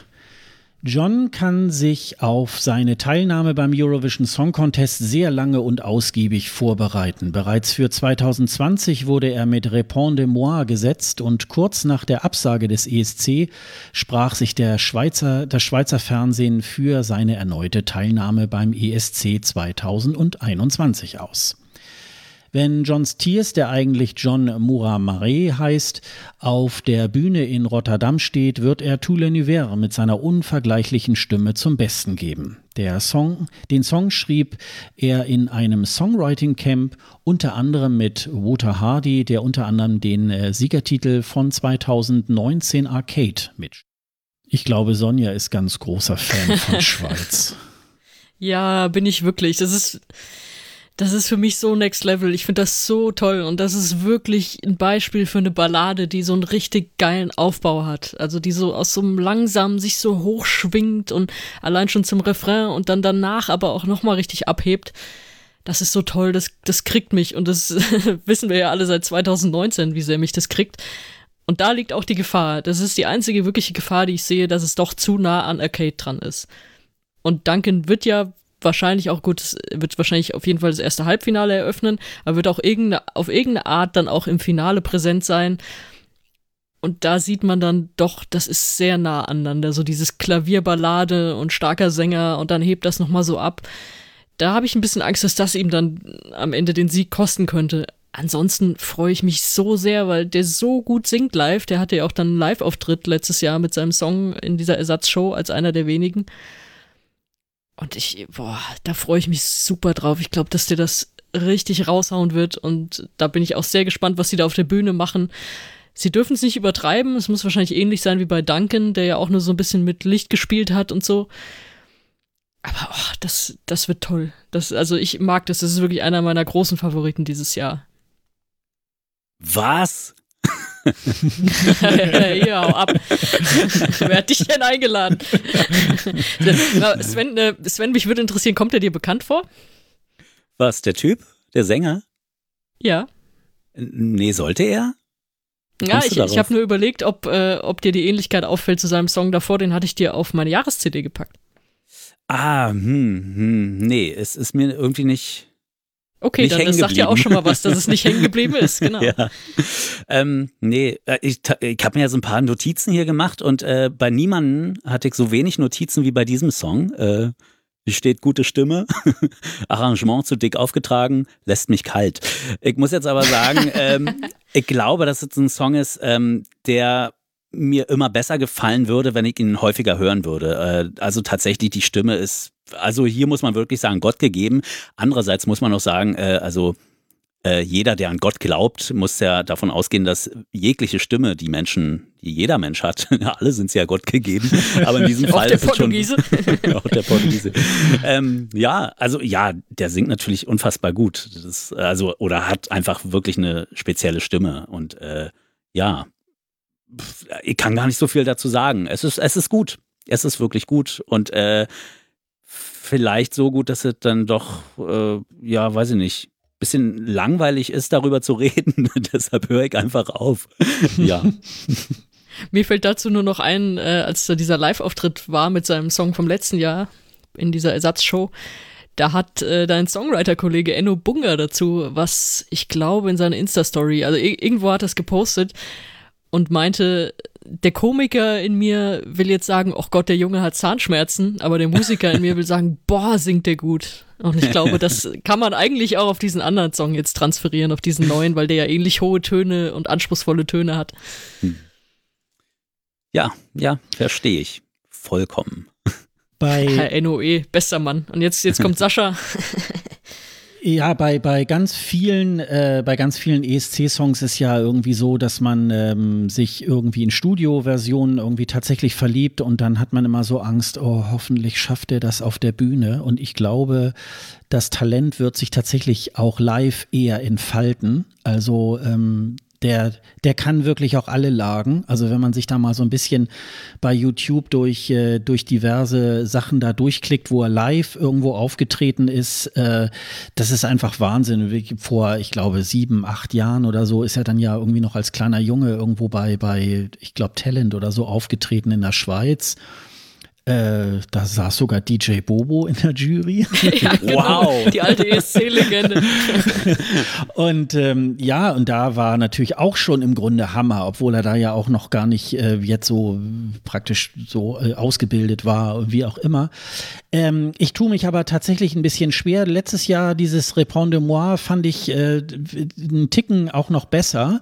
John kann sich auf seine Teilnahme beim Eurovision Song Contest sehr lange und ausgiebig vorbereiten. Bereits für 2020 wurde er mit Répond de moi gesetzt und kurz nach der Absage des ESC sprach sich der Schweizer, das Schweizer Fernsehen für seine erneute Teilnahme beim ESC 2021 aus. Wenn John Stiers, der eigentlich John Mouramare heißt, auf der Bühne in Rotterdam steht, wird er Tout l'univers mit seiner unvergleichlichen Stimme zum Besten geben. Der Song, den Song schrieb er in einem Songwriting Camp unter anderem mit Wouter Hardy, der unter anderem den äh, Siegertitel von 2019 Arcade mit. Ich glaube, Sonja ist ganz großer Fan von Schweiz. Ja, bin ich wirklich. Das ist das ist für mich so next level. Ich finde das so toll und das ist wirklich ein Beispiel für eine Ballade, die so einen richtig geilen Aufbau hat. Also die so aus so einem langsamen sich so hochschwingt und allein schon zum Refrain und dann danach aber auch nochmal richtig abhebt. Das ist so toll, das, das kriegt mich und das wissen wir ja alle seit 2019, wie sehr mich das kriegt. Und da liegt auch die Gefahr. Das ist die einzige wirkliche Gefahr, die ich sehe, dass es doch zu nah an Arcade dran ist. Und Duncan wird ja wahrscheinlich auch gut, wird wahrscheinlich auf jeden Fall das erste Halbfinale eröffnen, aber wird auch irgendeine, auf irgendeine Art dann auch im Finale präsent sein. Und da sieht man dann doch, das ist sehr nah aneinander, so dieses Klavierballade und starker Sänger und dann hebt das nochmal so ab. Da habe ich ein bisschen Angst, dass das ihm dann am Ende den Sieg kosten könnte. Ansonsten freue ich mich so sehr, weil der so gut singt live. Der hatte ja auch dann einen Live-Auftritt letztes Jahr mit seinem Song in dieser Ersatzshow als einer der wenigen. Und ich, boah, da freue ich mich super drauf. Ich glaube, dass der das richtig raushauen wird. Und da bin ich auch sehr gespannt, was sie da auf der Bühne machen. Sie dürfen es nicht übertreiben. Es muss wahrscheinlich ähnlich sein wie bei Duncan, der ja auch nur so ein bisschen mit Licht gespielt hat und so. Aber oh, das, das wird toll. Das, also ich mag das. Das ist wirklich einer meiner großen Favoriten dieses Jahr. Was? ja, ab. Wer hat dich denn eingeladen? Sven, äh, Sven, mich würde interessieren, kommt er dir bekannt vor? Was, der Typ? Der Sänger? Ja. Nee, sollte er? Ja, ich, ich habe nur überlegt, ob, äh, ob dir die Ähnlichkeit auffällt zu seinem Song davor, den hatte ich dir auf meine Jahres-CD gepackt. Ah, hm, hm, nee, es ist mir irgendwie nicht, Okay, dann das sagt ja auch schon mal was, dass es nicht hängen geblieben ist, genau. ja. ähm, nee, äh, ich, ich habe mir ja so ein paar Notizen hier gemacht und äh, bei niemanden hatte ich so wenig Notizen wie bei diesem Song. Äh, hier steht gute Stimme, Arrangement zu dick aufgetragen, lässt mich kalt. Ich muss jetzt aber sagen, ähm, ich glaube, dass es ein Song ist, ähm, der mir immer besser gefallen würde, wenn ich ihn häufiger hören würde. Äh, also tatsächlich, die Stimme ist, also hier muss man wirklich sagen, Gott gegeben. Andererseits muss man auch sagen, äh, also äh, jeder, der an Gott glaubt, muss ja davon ausgehen, dass jegliche Stimme, die Menschen, die jeder Mensch hat, alle sind ja Gott gegeben, aber in diesem Fall ist es schon auch der Portugiese. Ähm, ja, also ja, der singt natürlich unfassbar gut, das, also oder hat einfach wirklich eine spezielle Stimme und äh, ja, ich kann gar nicht so viel dazu sagen. Es ist, es ist gut. Es ist wirklich gut. Und äh, vielleicht so gut, dass es dann doch, äh, ja, weiß ich nicht, bisschen langweilig ist, darüber zu reden. Deshalb höre ich einfach auf. ja. Mir fällt dazu nur noch ein, äh, als da dieser Live-Auftritt war mit seinem Song vom letzten Jahr in dieser Ersatzshow, da hat äh, dein Songwriter-Kollege Enno Bunga dazu, was ich glaube in seiner Insta-Story, also irgendwo hat er es gepostet und meinte, der Komiker in mir will jetzt sagen, oh Gott, der Junge hat Zahnschmerzen, aber der Musiker in mir will sagen, boah, singt der gut. Und ich glaube, das kann man eigentlich auch auf diesen anderen Song jetzt transferieren, auf diesen neuen, weil der ja ähnlich hohe Töne und anspruchsvolle Töne hat. Hm. Ja, ja, verstehe ich. Vollkommen bei Herr NOE, bester Mann. Und jetzt, jetzt kommt Sascha. Ja, bei, bei ganz vielen, äh, bei ganz vielen ESC-Songs ist ja irgendwie so, dass man ähm, sich irgendwie in Studioversionen irgendwie tatsächlich verliebt und dann hat man immer so Angst, oh, hoffentlich schafft er das auf der Bühne. Und ich glaube, das Talent wird sich tatsächlich auch live eher entfalten. Also ähm, der, der kann wirklich auch alle Lagen. Also wenn man sich da mal so ein bisschen bei YouTube durch, äh, durch diverse Sachen da durchklickt, wo er live irgendwo aufgetreten ist, äh, das ist einfach Wahnsinn. Vor, ich glaube, sieben, acht Jahren oder so ist er dann ja irgendwie noch als kleiner Junge irgendwo bei, bei ich glaube, Talent oder so aufgetreten in der Schweiz. Äh, da saß sogar DJ Bobo in der Jury. ja, genau. Wow. Die alte ESC-Legende. und ähm, ja, und da war natürlich auch schon im Grunde Hammer, obwohl er da ja auch noch gar nicht äh, jetzt so praktisch so äh, ausgebildet war, wie auch immer. Ähm, ich tue mich aber tatsächlich ein bisschen schwer. Letztes Jahr dieses Répond de moi fand ich äh, einen Ticken auch noch besser.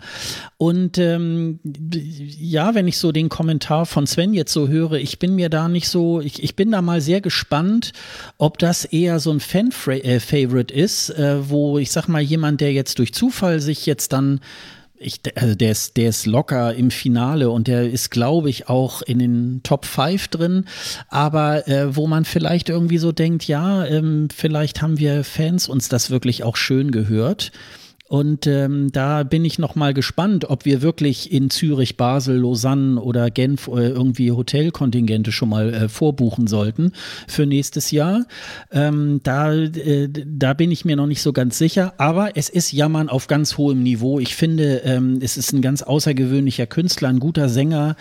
Und ähm, ja, wenn ich so den Kommentar von Sven jetzt so höre, ich bin mir da nicht so, ich, ich bin da mal sehr gespannt, ob das eher so ein Fan-Favorite ist, äh, wo ich sag mal, jemand, der jetzt durch Zufall sich jetzt dann ich, also der, ist, der ist locker im Finale und der ist, glaube ich, auch in den Top 5 drin. Aber äh, wo man vielleicht irgendwie so denkt, ja, ähm, vielleicht haben wir Fans uns das wirklich auch schön gehört. Und ähm, da bin ich noch mal gespannt, ob wir wirklich in Zürich, Basel, Lausanne oder Genf äh, irgendwie Hotelkontingente schon mal äh, vorbuchen sollten für nächstes Jahr. Ähm, da, äh, da bin ich mir noch nicht so ganz sicher. Aber es ist Jammern auf ganz hohem Niveau. Ich finde, ähm, es ist ein ganz außergewöhnlicher Künstler, ein guter Sänger.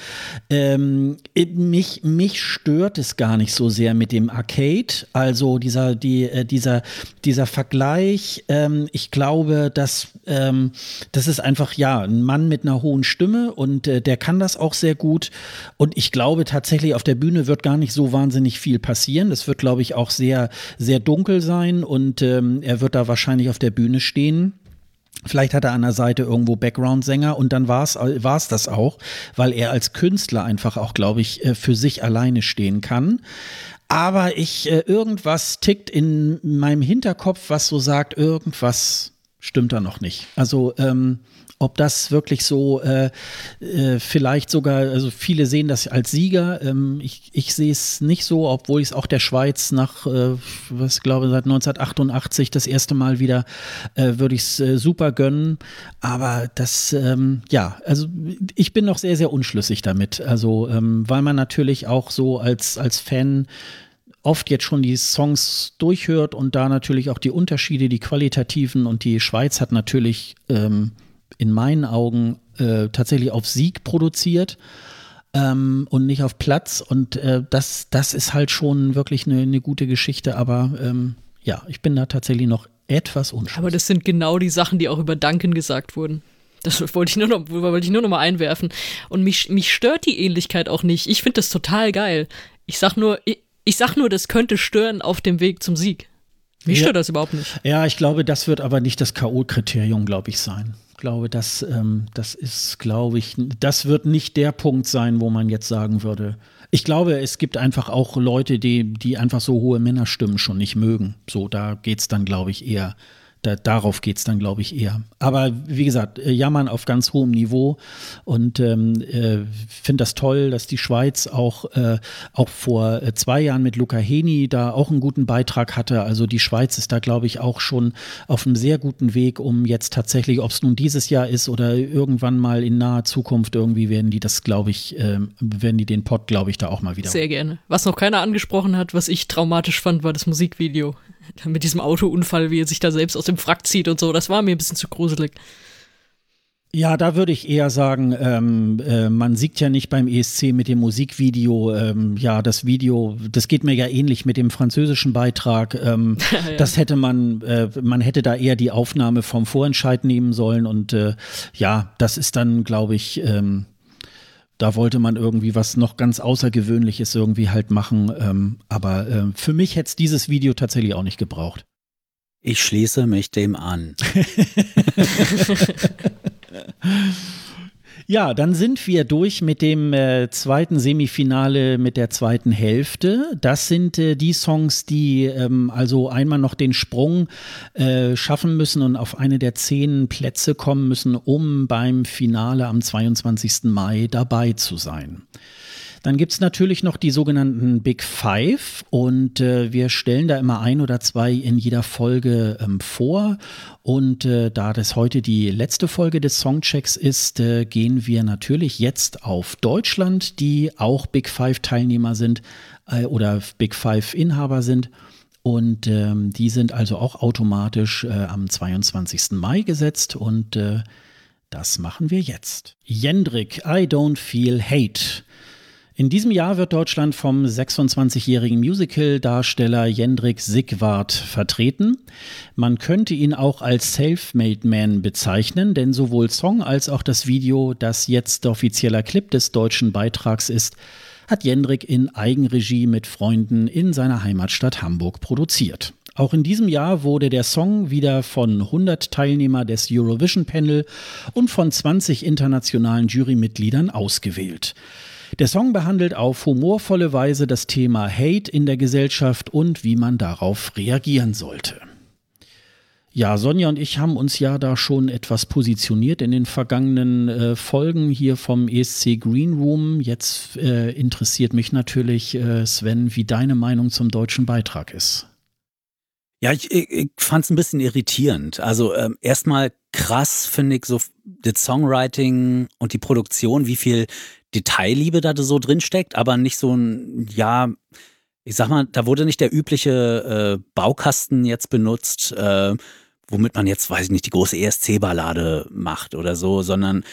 Ähm, mich, mich stört es gar nicht so sehr mit dem Arcade. Also dieser, die, äh, dieser, dieser Vergleich. Ähm, ich glaube, dass ähm, das ist einfach, ja, ein Mann mit einer hohen Stimme und äh, der kann das auch sehr gut. Und ich glaube tatsächlich, auf der Bühne wird gar nicht so wahnsinnig viel passieren. Das wird, glaube ich, auch sehr, sehr dunkel sein und ähm, er wird da wahrscheinlich auf der Bühne stehen. Vielleicht hat er an der Seite irgendwo Background-Sänger und dann war es das auch, weil er als Künstler einfach auch, glaube ich, äh, für sich alleine stehen kann. Aber ich, äh, irgendwas tickt in meinem Hinterkopf, was so sagt, irgendwas stimmt da noch nicht. Also ähm, ob das wirklich so äh, äh, vielleicht sogar, also viele sehen das als Sieger. Ähm, ich, ich sehe es nicht so, obwohl ich es auch der Schweiz nach, äh, was glaube seit 1988 das erste Mal wieder äh, würde ich es äh, super gönnen. Aber das, ähm, ja, also ich bin noch sehr, sehr unschlüssig damit. Also ähm, weil man natürlich auch so als, als Fan oft jetzt schon die Songs durchhört und da natürlich auch die Unterschiede, die qualitativen und die Schweiz hat natürlich ähm, in meinen Augen äh, tatsächlich auf Sieg produziert. Ähm, und nicht auf Platz. Und äh, das, das ist halt schon wirklich eine, eine gute Geschichte. Aber ähm, ja, ich bin da tatsächlich noch etwas unschlüssig. Aber das sind genau die Sachen, die auch über Duncan gesagt wurden. Das wollte ich nur noch, wollte ich nur noch mal einwerfen. Und mich, mich stört die Ähnlichkeit auch nicht. Ich finde das total geil. Ich sag nur, ich, ich sag nur, das könnte stören auf dem Weg zum Sieg. Mich ja. stört das überhaupt nicht. Ja, ich glaube, das wird aber nicht das K.O.-Kriterium, glaube ich, sein. Ich glaube, das, ähm, das ist, glaube ich, das wird nicht der Punkt sein, wo man jetzt sagen würde. Ich glaube, es gibt einfach auch Leute, die, die einfach so hohe Männerstimmen schon nicht mögen. So, da geht es dann, glaube ich, eher da, darauf geht es dann, glaube ich, eher. Aber wie gesagt, äh, jammern auf ganz hohem Niveau und ähm, äh, finde das toll, dass die Schweiz auch, äh, auch vor äh, zwei Jahren mit Luca Heni da auch einen guten Beitrag hatte. Also die Schweiz ist da, glaube ich, auch schon auf einem sehr guten Weg, um jetzt tatsächlich, ob es nun dieses Jahr ist oder irgendwann mal in naher Zukunft, irgendwie werden die das, glaube ich, äh, werden die den Pott, glaube ich, da auch mal wieder. Sehr gerne. Was noch keiner angesprochen hat, was ich traumatisch fand, war das Musikvideo. Mit diesem Autounfall, wie er sich da selbst aus dem Frack zieht und so, das war mir ein bisschen zu gruselig. Ja, da würde ich eher sagen, ähm, äh, man siegt ja nicht beim ESC mit dem Musikvideo. Ähm, ja, das Video, das geht mir ja ähnlich mit dem französischen Beitrag. Ähm, ja. Das hätte man, äh, man hätte da eher die Aufnahme vom Vorentscheid nehmen sollen. Und äh, ja, das ist dann, glaube ich, ähm, da wollte man irgendwie was noch ganz Außergewöhnliches irgendwie halt machen. Ähm, aber äh, für mich hätte es dieses Video tatsächlich auch nicht gebraucht. Ich schließe mich dem an. Ja, dann sind wir durch mit dem äh, zweiten Semifinale, mit der zweiten Hälfte. Das sind äh, die Songs, die ähm, also einmal noch den Sprung äh, schaffen müssen und auf eine der zehn Plätze kommen müssen, um beim Finale am 22. Mai dabei zu sein. Dann gibt es natürlich noch die sogenannten Big Five und äh, wir stellen da immer ein oder zwei in jeder Folge ähm, vor. Und äh, da das heute die letzte Folge des Songchecks ist, äh, gehen wir natürlich jetzt auf Deutschland, die auch Big Five Teilnehmer sind äh, oder Big Five Inhaber sind. Und ähm, die sind also auch automatisch äh, am 22. Mai gesetzt und äh, das machen wir jetzt. Jendrik, I don't feel hate. In diesem Jahr wird Deutschland vom 26-jährigen Musical-Darsteller Jendrik Sigwart vertreten. Man könnte ihn auch als Self-Made Man bezeichnen, denn sowohl Song als auch das Video, das jetzt offizieller Clip des deutschen Beitrags ist, hat Jendrik in Eigenregie mit Freunden in seiner Heimatstadt Hamburg produziert. Auch in diesem Jahr wurde der Song wieder von 100 Teilnehmer des Eurovision Panel und von 20 internationalen Jurymitgliedern ausgewählt. Der Song behandelt auf humorvolle Weise das Thema Hate in der Gesellschaft und wie man darauf reagieren sollte. Ja, Sonja und ich haben uns ja da schon etwas positioniert in den vergangenen äh, Folgen hier vom ESC Green Room. Jetzt äh, interessiert mich natürlich, äh, Sven, wie deine Meinung zum deutschen Beitrag ist. Ja, ich, ich, ich fand es ein bisschen irritierend. Also ähm, erstmal krass finde ich so das Songwriting und die Produktion, wie viel Detailliebe da so drin steckt, aber nicht so ein, ja, ich sag mal, da wurde nicht der übliche äh, Baukasten jetzt benutzt, äh, womit man jetzt, weiß ich nicht, die große ESC-Ballade macht oder so, sondern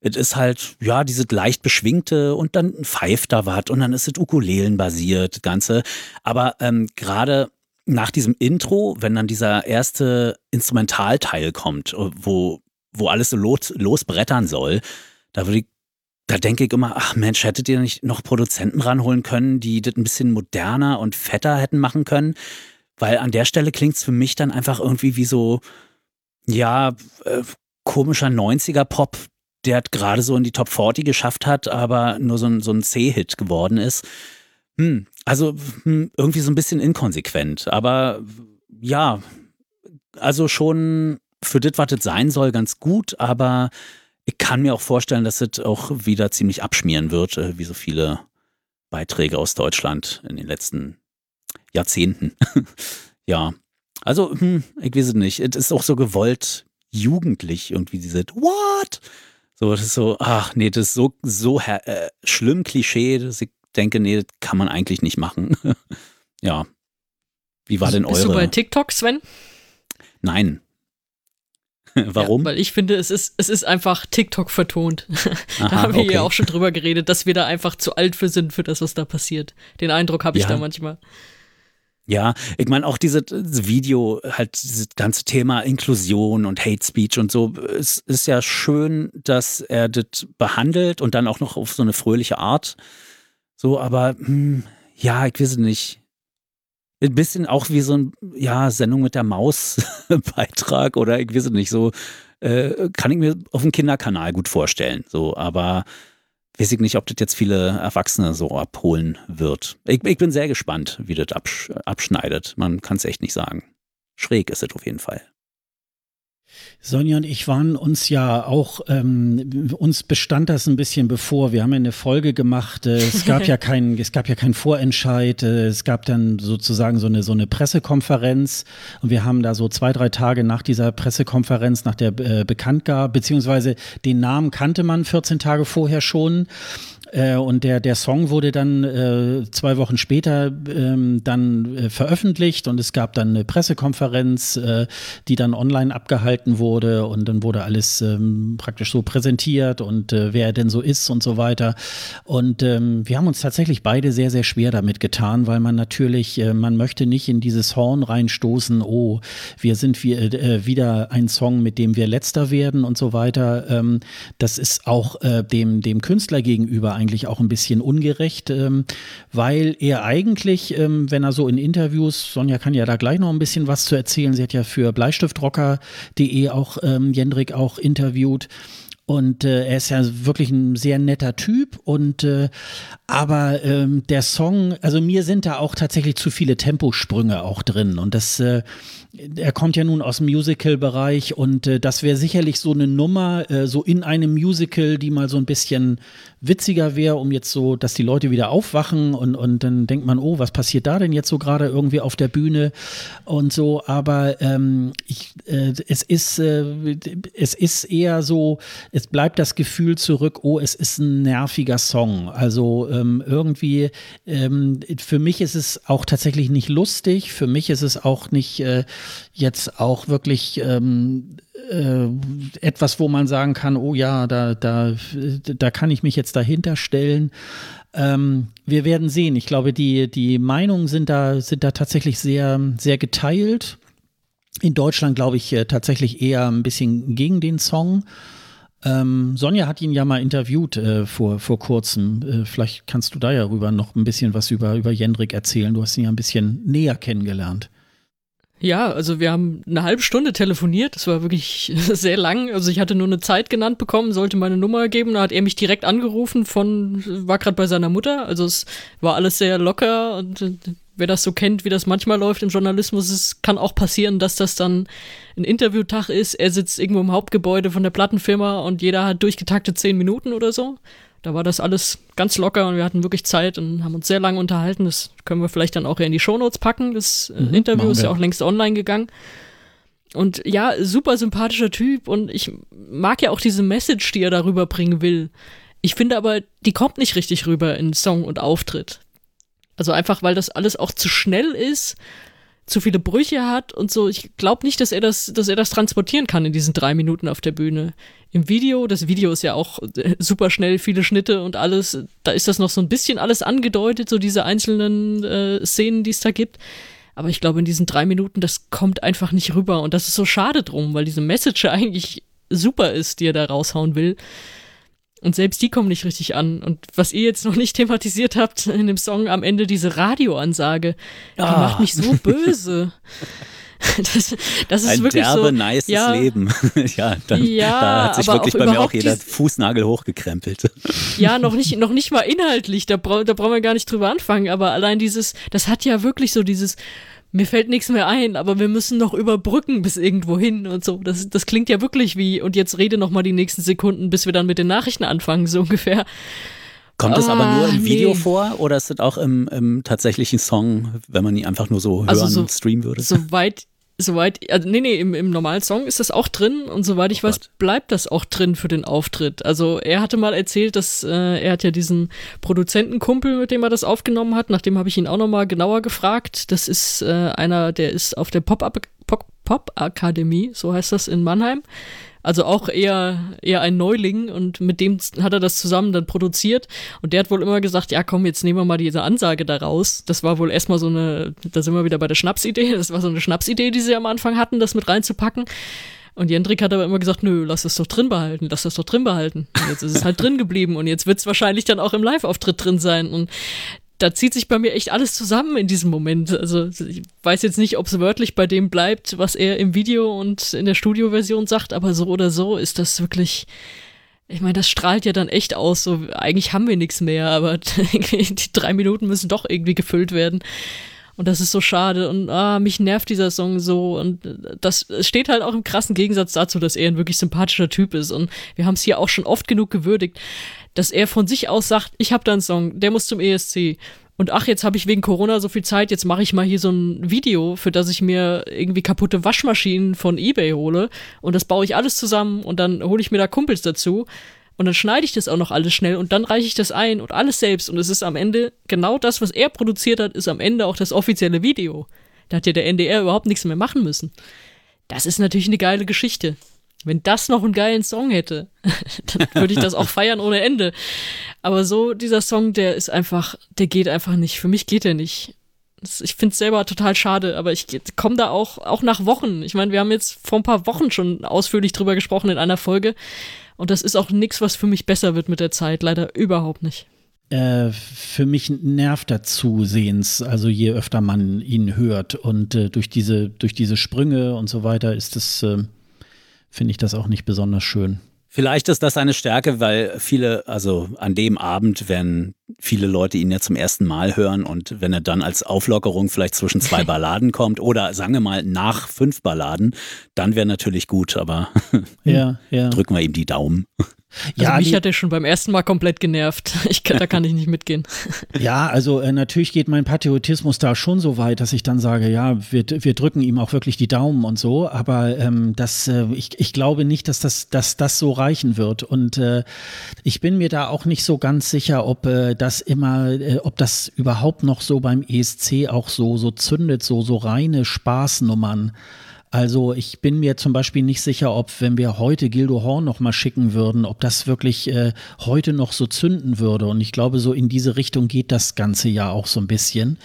es ist halt, ja, dieses leicht beschwingte und dann pfeift da was und dann ist es Ukulelen-basiert, Ganze. Aber ähm, gerade nach diesem Intro, wenn dann dieser erste Instrumentalteil kommt, wo, wo alles so los, losbrettern soll, da würde ich da denke ich immer, ach Mensch, hättet ihr nicht noch Produzenten ranholen können, die das ein bisschen moderner und fetter hätten machen können? Weil an der Stelle klingt es für mich dann einfach irgendwie wie so, ja, äh, komischer 90er-Pop, der gerade so in die Top 40 geschafft hat, aber nur so ein, so ein C-Hit geworden ist. Hm, also hm, irgendwie so ein bisschen inkonsequent. Aber ja, also schon für das, was das sein soll, ganz gut, aber ich kann mir auch vorstellen, dass es auch wieder ziemlich abschmieren wird, äh, wie so viele Beiträge aus Deutschland in den letzten Jahrzehnten. ja, also hm, ich weiß es nicht. Es ist auch so gewollt jugendlich irgendwie diese What? So, das ist so, ach nee, das ist so, so äh, schlimm Klischee, dass ich denke, nee, das kann man eigentlich nicht machen. ja. Wie war denn eure? Bist du bei TikTok, Sven? Nein, Warum? Ja, weil ich finde, es ist, es ist einfach TikTok vertont. da haben wir okay. ja auch schon drüber geredet, dass wir da einfach zu alt für sind, für das, was da passiert. Den Eindruck habe ich ja. da manchmal. Ja, ich meine auch dieses Video, halt dieses ganze Thema Inklusion und Hate Speech und so, es ist ja schön, dass er das behandelt und dann auch noch auf so eine fröhliche Art. So, aber hm, ja, ich weiß nicht. Ein bisschen auch wie so ein, ja, Sendung mit der Maus-Beitrag oder ich weiß nicht, so äh, kann ich mir auf dem Kinderkanal gut vorstellen. So, aber weiß ich nicht, ob das jetzt viele Erwachsene so abholen wird. Ich, ich bin sehr gespannt, wie das absch abschneidet. Man kann es echt nicht sagen. Schräg ist es auf jeden Fall. Sonja und ich waren uns ja auch, ähm, uns bestand das ein bisschen bevor. Wir haben ja eine Folge gemacht. Äh, es gab ja keinen, es gab ja keinen Vorentscheid. Äh, es gab dann sozusagen so eine, so eine Pressekonferenz. Und wir haben da so zwei, drei Tage nach dieser Pressekonferenz, nach der äh, Bekanntgabe, beziehungsweise den Namen kannte man 14 Tage vorher schon. Äh, und der, der Song wurde dann äh, zwei Wochen später ähm, dann äh, veröffentlicht und es gab dann eine Pressekonferenz, äh, die dann online abgehalten wurde und dann wurde alles ähm, praktisch so präsentiert und äh, wer er denn so ist und so weiter. Und ähm, wir haben uns tatsächlich beide sehr, sehr schwer damit getan, weil man natürlich, man möchte nicht in dieses Horn reinstoßen, oh, wir sind wie, wieder ein Song, mit dem wir letzter werden und so weiter. Ähm, das ist auch dem, dem Künstler gegenüber eigentlich auch ein bisschen ungerecht, ähm, weil er eigentlich, ähm, wenn er so in Interviews, Sonja kann ja da gleich noch ein bisschen was zu erzählen, sie hat ja für bleistiftrocker.de auch ähm, Jendrik auch interviewt. Und äh, er ist ja wirklich ein sehr netter Typ. Und äh, aber ähm, der Song, also mir sind da auch tatsächlich zu viele Temposprünge auch drin. Und das äh, er kommt ja nun aus dem Musical-Bereich und äh, das wäre sicherlich so eine Nummer, äh, so in einem Musical, die mal so ein bisschen witziger wäre, um jetzt so, dass die Leute wieder aufwachen und, und dann denkt man, oh, was passiert da denn jetzt so gerade irgendwie auf der Bühne und so. Aber ähm, ich, äh, es ist äh, es ist eher so, es bleibt das Gefühl zurück, oh, es ist ein nerviger Song. Also ähm, irgendwie ähm, für mich ist es auch tatsächlich nicht lustig. Für mich ist es auch nicht äh, jetzt auch wirklich ähm, äh, etwas, wo man sagen kann, oh ja, da, da, da kann ich mich jetzt dahinter stellen. Ähm, wir werden sehen. Ich glaube, die, die Meinungen sind da, sind da tatsächlich sehr, sehr geteilt. In Deutschland glaube ich äh, tatsächlich eher ein bisschen gegen den Song. Ähm, Sonja hat ihn ja mal interviewt äh, vor, vor kurzem. Äh, vielleicht kannst du da ja rüber noch ein bisschen was über, über Jendrik erzählen. Du hast ihn ja ein bisschen näher kennengelernt. Ja, also wir haben eine halbe Stunde telefoniert. Das war wirklich sehr lang. Also ich hatte nur eine Zeit genannt bekommen, sollte meine Nummer geben. Da hat er mich direkt angerufen von, war gerade bei seiner Mutter. Also es war alles sehr locker und äh, wer das so kennt, wie das manchmal läuft im Journalismus, es kann auch passieren, dass das dann ein Interviewtag ist. Er sitzt irgendwo im Hauptgebäude von der Plattenfirma und jeder hat durchgetakte zehn Minuten oder so. Da war das alles ganz locker und wir hatten wirklich Zeit und haben uns sehr lange unterhalten. Das können wir vielleicht dann auch in die Shownotes packen. Das äh, mhm, Interview ist ja auch längst online gegangen. Und ja, super sympathischer Typ und ich mag ja auch diese Message, die er darüber bringen will. Ich finde aber, die kommt nicht richtig rüber in Song und Auftritt. Also einfach, weil das alles auch zu schnell ist zu viele Brüche hat und so. Ich glaube nicht, dass er das, dass er das transportieren kann in diesen drei Minuten auf der Bühne. Im Video, das Video ist ja auch äh, super schnell, viele Schnitte und alles. Da ist das noch so ein bisschen alles angedeutet, so diese einzelnen äh, Szenen, die es da gibt. Aber ich glaube, in diesen drei Minuten, das kommt einfach nicht rüber. Und das ist so schade drum, weil diese Message eigentlich super ist, die er da raushauen will. Und selbst die kommen nicht richtig an. Und was ihr jetzt noch nicht thematisiert habt in dem Song am Ende, diese Radioansage, die ah. macht mich so böse. Das, das ist Ein wirklich derbe, so. nices ja, Leben. ja, dann, ja, da hat sich wirklich bei mir auch jeder Fußnagel hochgekrempelt. Ja, noch nicht, noch nicht mal inhaltlich, da, bra da brauchen wir gar nicht drüber anfangen, aber allein dieses, das hat ja wirklich so dieses, mir fällt nichts mehr ein, aber wir müssen noch überbrücken bis irgendwo hin und so. Das, das klingt ja wirklich wie, und jetzt rede noch mal die nächsten Sekunden, bis wir dann mit den Nachrichten anfangen, so ungefähr. Kommt das aber nur im ah, Video nee. vor oder ist das auch im, im tatsächlichen Song, wenn man ihn einfach nur so also hören also so, streamen würde? Soweit soweit, also nee, nee, im, im normalen Song ist das auch drin und soweit ich oh weiß, bleibt das auch drin für den Auftritt. Also er hatte mal erzählt, dass äh, er hat ja diesen Produzentenkumpel, mit dem er das aufgenommen hat, nachdem habe ich ihn auch nochmal genauer gefragt. Das ist äh, einer, der ist auf der Pop-Up-Akademie, Pop so heißt das in Mannheim. Also auch eher, eher ein Neuling und mit dem hat er das zusammen dann produziert. Und der hat wohl immer gesagt, ja komm, jetzt nehmen wir mal diese Ansage da raus. Das war wohl erstmal so eine, da sind wir wieder bei der Schnapsidee, das war so eine Schnapsidee, die sie am Anfang hatten, das mit reinzupacken. Und Jendrik hat aber immer gesagt, nö, lass das doch drin behalten, lass das doch drin behalten. Und jetzt ist es halt drin geblieben und jetzt wird es wahrscheinlich dann auch im Live-Auftritt drin sein. Und da zieht sich bei mir echt alles zusammen in diesem Moment. Also ich weiß jetzt nicht, ob es wörtlich bei dem bleibt, was er im Video und in der Studioversion sagt, aber so oder so ist das wirklich. Ich meine, das strahlt ja dann echt aus. So, eigentlich haben wir nichts mehr, aber die drei Minuten müssen doch irgendwie gefüllt werden. Und das ist so schade. Und ah, mich nervt dieser Song so. Und das steht halt auch im krassen Gegensatz dazu, dass er ein wirklich sympathischer Typ ist. Und wir haben es hier auch schon oft genug gewürdigt dass er von sich aus sagt, ich habe da einen Song, der muss zum ESC. Und ach, jetzt habe ich wegen Corona so viel Zeit, jetzt mache ich mal hier so ein Video, für das ich mir irgendwie kaputte Waschmaschinen von eBay hole. Und das baue ich alles zusammen und dann hole ich mir da Kumpels dazu. Und dann schneide ich das auch noch alles schnell und dann reiche ich das ein und alles selbst. Und es ist am Ende genau das, was er produziert hat, ist am Ende auch das offizielle Video. Da hat ja der NDR überhaupt nichts mehr machen müssen. Das ist natürlich eine geile Geschichte. Wenn das noch einen geilen Song hätte, dann würde ich das auch feiern ohne Ende. Aber so, dieser Song, der ist einfach, der geht einfach nicht. Für mich geht er nicht. Ich finde es selber total schade, aber ich komme da auch, auch nach Wochen. Ich meine, wir haben jetzt vor ein paar Wochen schon ausführlich drüber gesprochen in einer Folge. Und das ist auch nichts, was für mich besser wird mit der Zeit. Leider überhaupt nicht. Äh, für mich nervt er zusehends, also je öfter man ihn hört. Und äh, durch, diese, durch diese Sprünge und so weiter ist es, äh, finde ich das auch nicht besonders schön. Vielleicht ist das eine Stärke, weil viele, also an dem Abend werden viele Leute ihn ja zum ersten Mal hören und wenn er dann als Auflockerung vielleicht zwischen zwei Balladen kommt oder sagen wir mal nach fünf Balladen, dann wäre natürlich gut, aber ja, ja. drücken wir ihm die Daumen. Also ja, mich hat er schon beim ersten Mal komplett genervt. Ich, da kann ich nicht mitgehen. Ja, also äh, natürlich geht mein Patriotismus da schon so weit, dass ich dann sage, ja, wir, wir drücken ihm auch wirklich die Daumen und so. Aber ähm, das, äh, ich, ich glaube nicht, dass das, dass das so reichen wird. Und äh, ich bin mir da auch nicht so ganz sicher, ob äh, das immer, äh, ob das überhaupt noch so beim ESC auch so so zündet, so so reine Spaßnummern. Also ich bin mir zum Beispiel nicht sicher, ob wenn wir heute Gildo Horn noch mal schicken würden, ob das wirklich äh, heute noch so zünden würde. Und ich glaube, so in diese Richtung geht das Ganze ja auch so ein bisschen.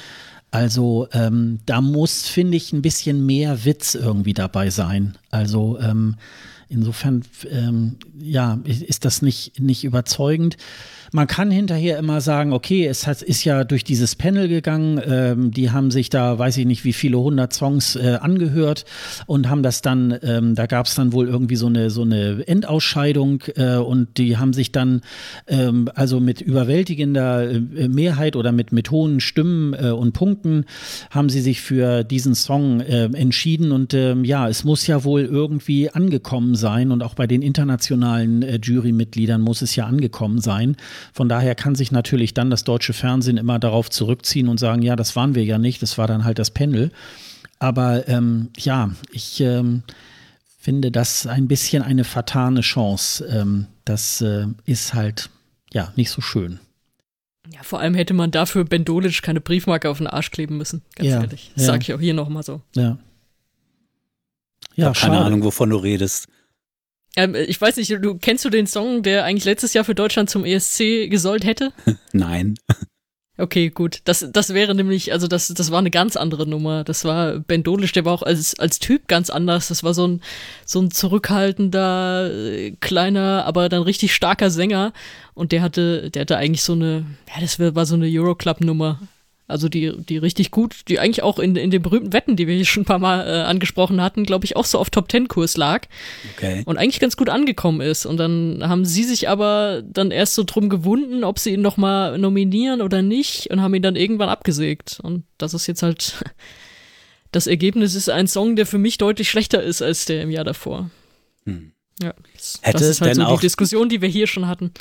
Also ähm, da muss, finde ich, ein bisschen mehr Witz irgendwie dabei sein. Also ähm, insofern, ähm, ja, ist das nicht, nicht überzeugend. Man kann hinterher immer sagen, okay, es hat, ist ja durch dieses Panel gegangen, ähm, die haben sich da, weiß ich nicht, wie viele hundert Songs äh, angehört und haben das dann, ähm, da gab es dann wohl irgendwie so eine, so eine Endausscheidung äh, und die haben sich dann ähm, also mit überwältigender äh, Mehrheit oder mit, mit hohen Stimmen äh, und Punkten haben sie sich für diesen Song äh, entschieden und ähm, ja, es muss ja wohl irgendwie angekommen sein und auch bei den internationalen äh, Jurymitgliedern muss es ja angekommen sein. Von daher kann sich natürlich dann das deutsche Fernsehen immer darauf zurückziehen und sagen, ja, das waren wir ja nicht, das war dann halt das Panel. Aber ähm, ja, ich ähm, finde das ein bisschen eine vertane Chance. Ähm, das äh, ist halt ja nicht so schön. Ja, vor allem hätte man dafür Ben Dolic keine Briefmarke auf den Arsch kleben müssen, ganz ja, ehrlich. Das ja. sage ich auch hier nochmal so. Ja. Ja, ich keine Ahnung, wovon du redest. Ähm, ich weiß nicht, du kennst du den Song, der eigentlich letztes Jahr für Deutschland zum ESC gesollt hätte? Nein. Okay, gut. Das, das wäre nämlich, also das, das war eine ganz andere Nummer. Das war Ben Dolisch, der war auch als, als Typ ganz anders. Das war so ein, so ein zurückhaltender, äh, kleiner, aber dann richtig starker Sänger. Und der hatte, der hatte eigentlich so eine, ja, das war so eine Euroclub-Nummer. Also die, die richtig gut, die eigentlich auch in, in den berühmten Wetten, die wir hier schon ein paar Mal äh, angesprochen hatten, glaube ich, auch so auf Top-Ten-Kurs lag. Okay. Und eigentlich ganz gut angekommen ist. Und dann haben sie sich aber dann erst so drum gewunden, ob sie ihn noch mal nominieren oder nicht und haben ihn dann irgendwann abgesägt. Und das ist jetzt halt, das Ergebnis ist ein Song, der für mich deutlich schlechter ist als der im Jahr davor. Hm. Ja, das, Hätte das ist halt so die Diskussion, die wir hier schon hatten.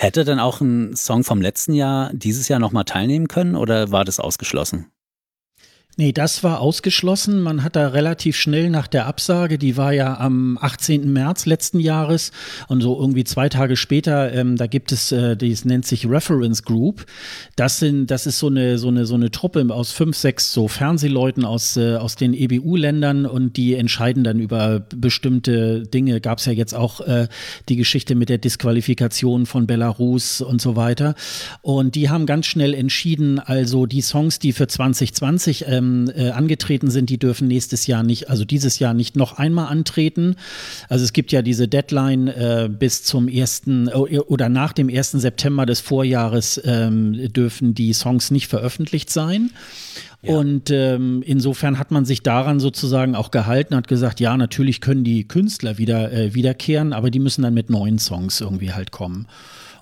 Hätte denn auch ein Song vom letzten Jahr dieses Jahr nochmal teilnehmen können oder war das ausgeschlossen? Nee, das war ausgeschlossen. Man hat da relativ schnell nach der Absage, die war ja am 18. März letzten Jahres und so irgendwie zwei Tage später, ähm, da gibt es, äh, das nennt sich Reference Group. Das sind, das ist so eine, so eine, so eine Truppe aus fünf, sechs so Fernsehleuten aus, äh, aus den EBU-Ländern und die entscheiden dann über bestimmte Dinge. Gab es ja jetzt auch äh, die Geschichte mit der Disqualifikation von Belarus und so weiter. Und die haben ganz schnell entschieden, also die Songs, die für 2020 ähm, ähm, äh, angetreten sind, die dürfen nächstes Jahr nicht, also dieses Jahr nicht noch einmal antreten. Also es gibt ja diese Deadline äh, bis zum ersten äh, oder nach dem 1. September des Vorjahres ähm, dürfen die Songs nicht veröffentlicht sein. Ja. Und ähm, insofern hat man sich daran sozusagen auch gehalten, hat gesagt, ja, natürlich können die Künstler wieder äh, wiederkehren, aber die müssen dann mit neuen Songs irgendwie halt kommen.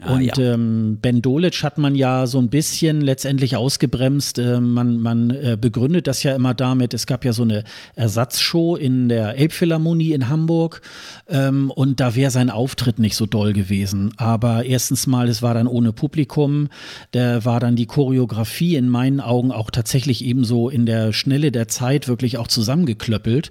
Ah, und ja. ähm, Ben Dolic hat man ja so ein bisschen letztendlich ausgebremst. Äh, man man äh, begründet das ja immer damit, es gab ja so eine Ersatzshow in der Elbphilharmonie in Hamburg ähm, und da wäre sein Auftritt nicht so doll gewesen. Aber erstens mal, es war dann ohne Publikum, da war dann die Choreografie in meinen Augen auch tatsächlich ebenso in der Schnelle der Zeit wirklich auch zusammengeklöppelt.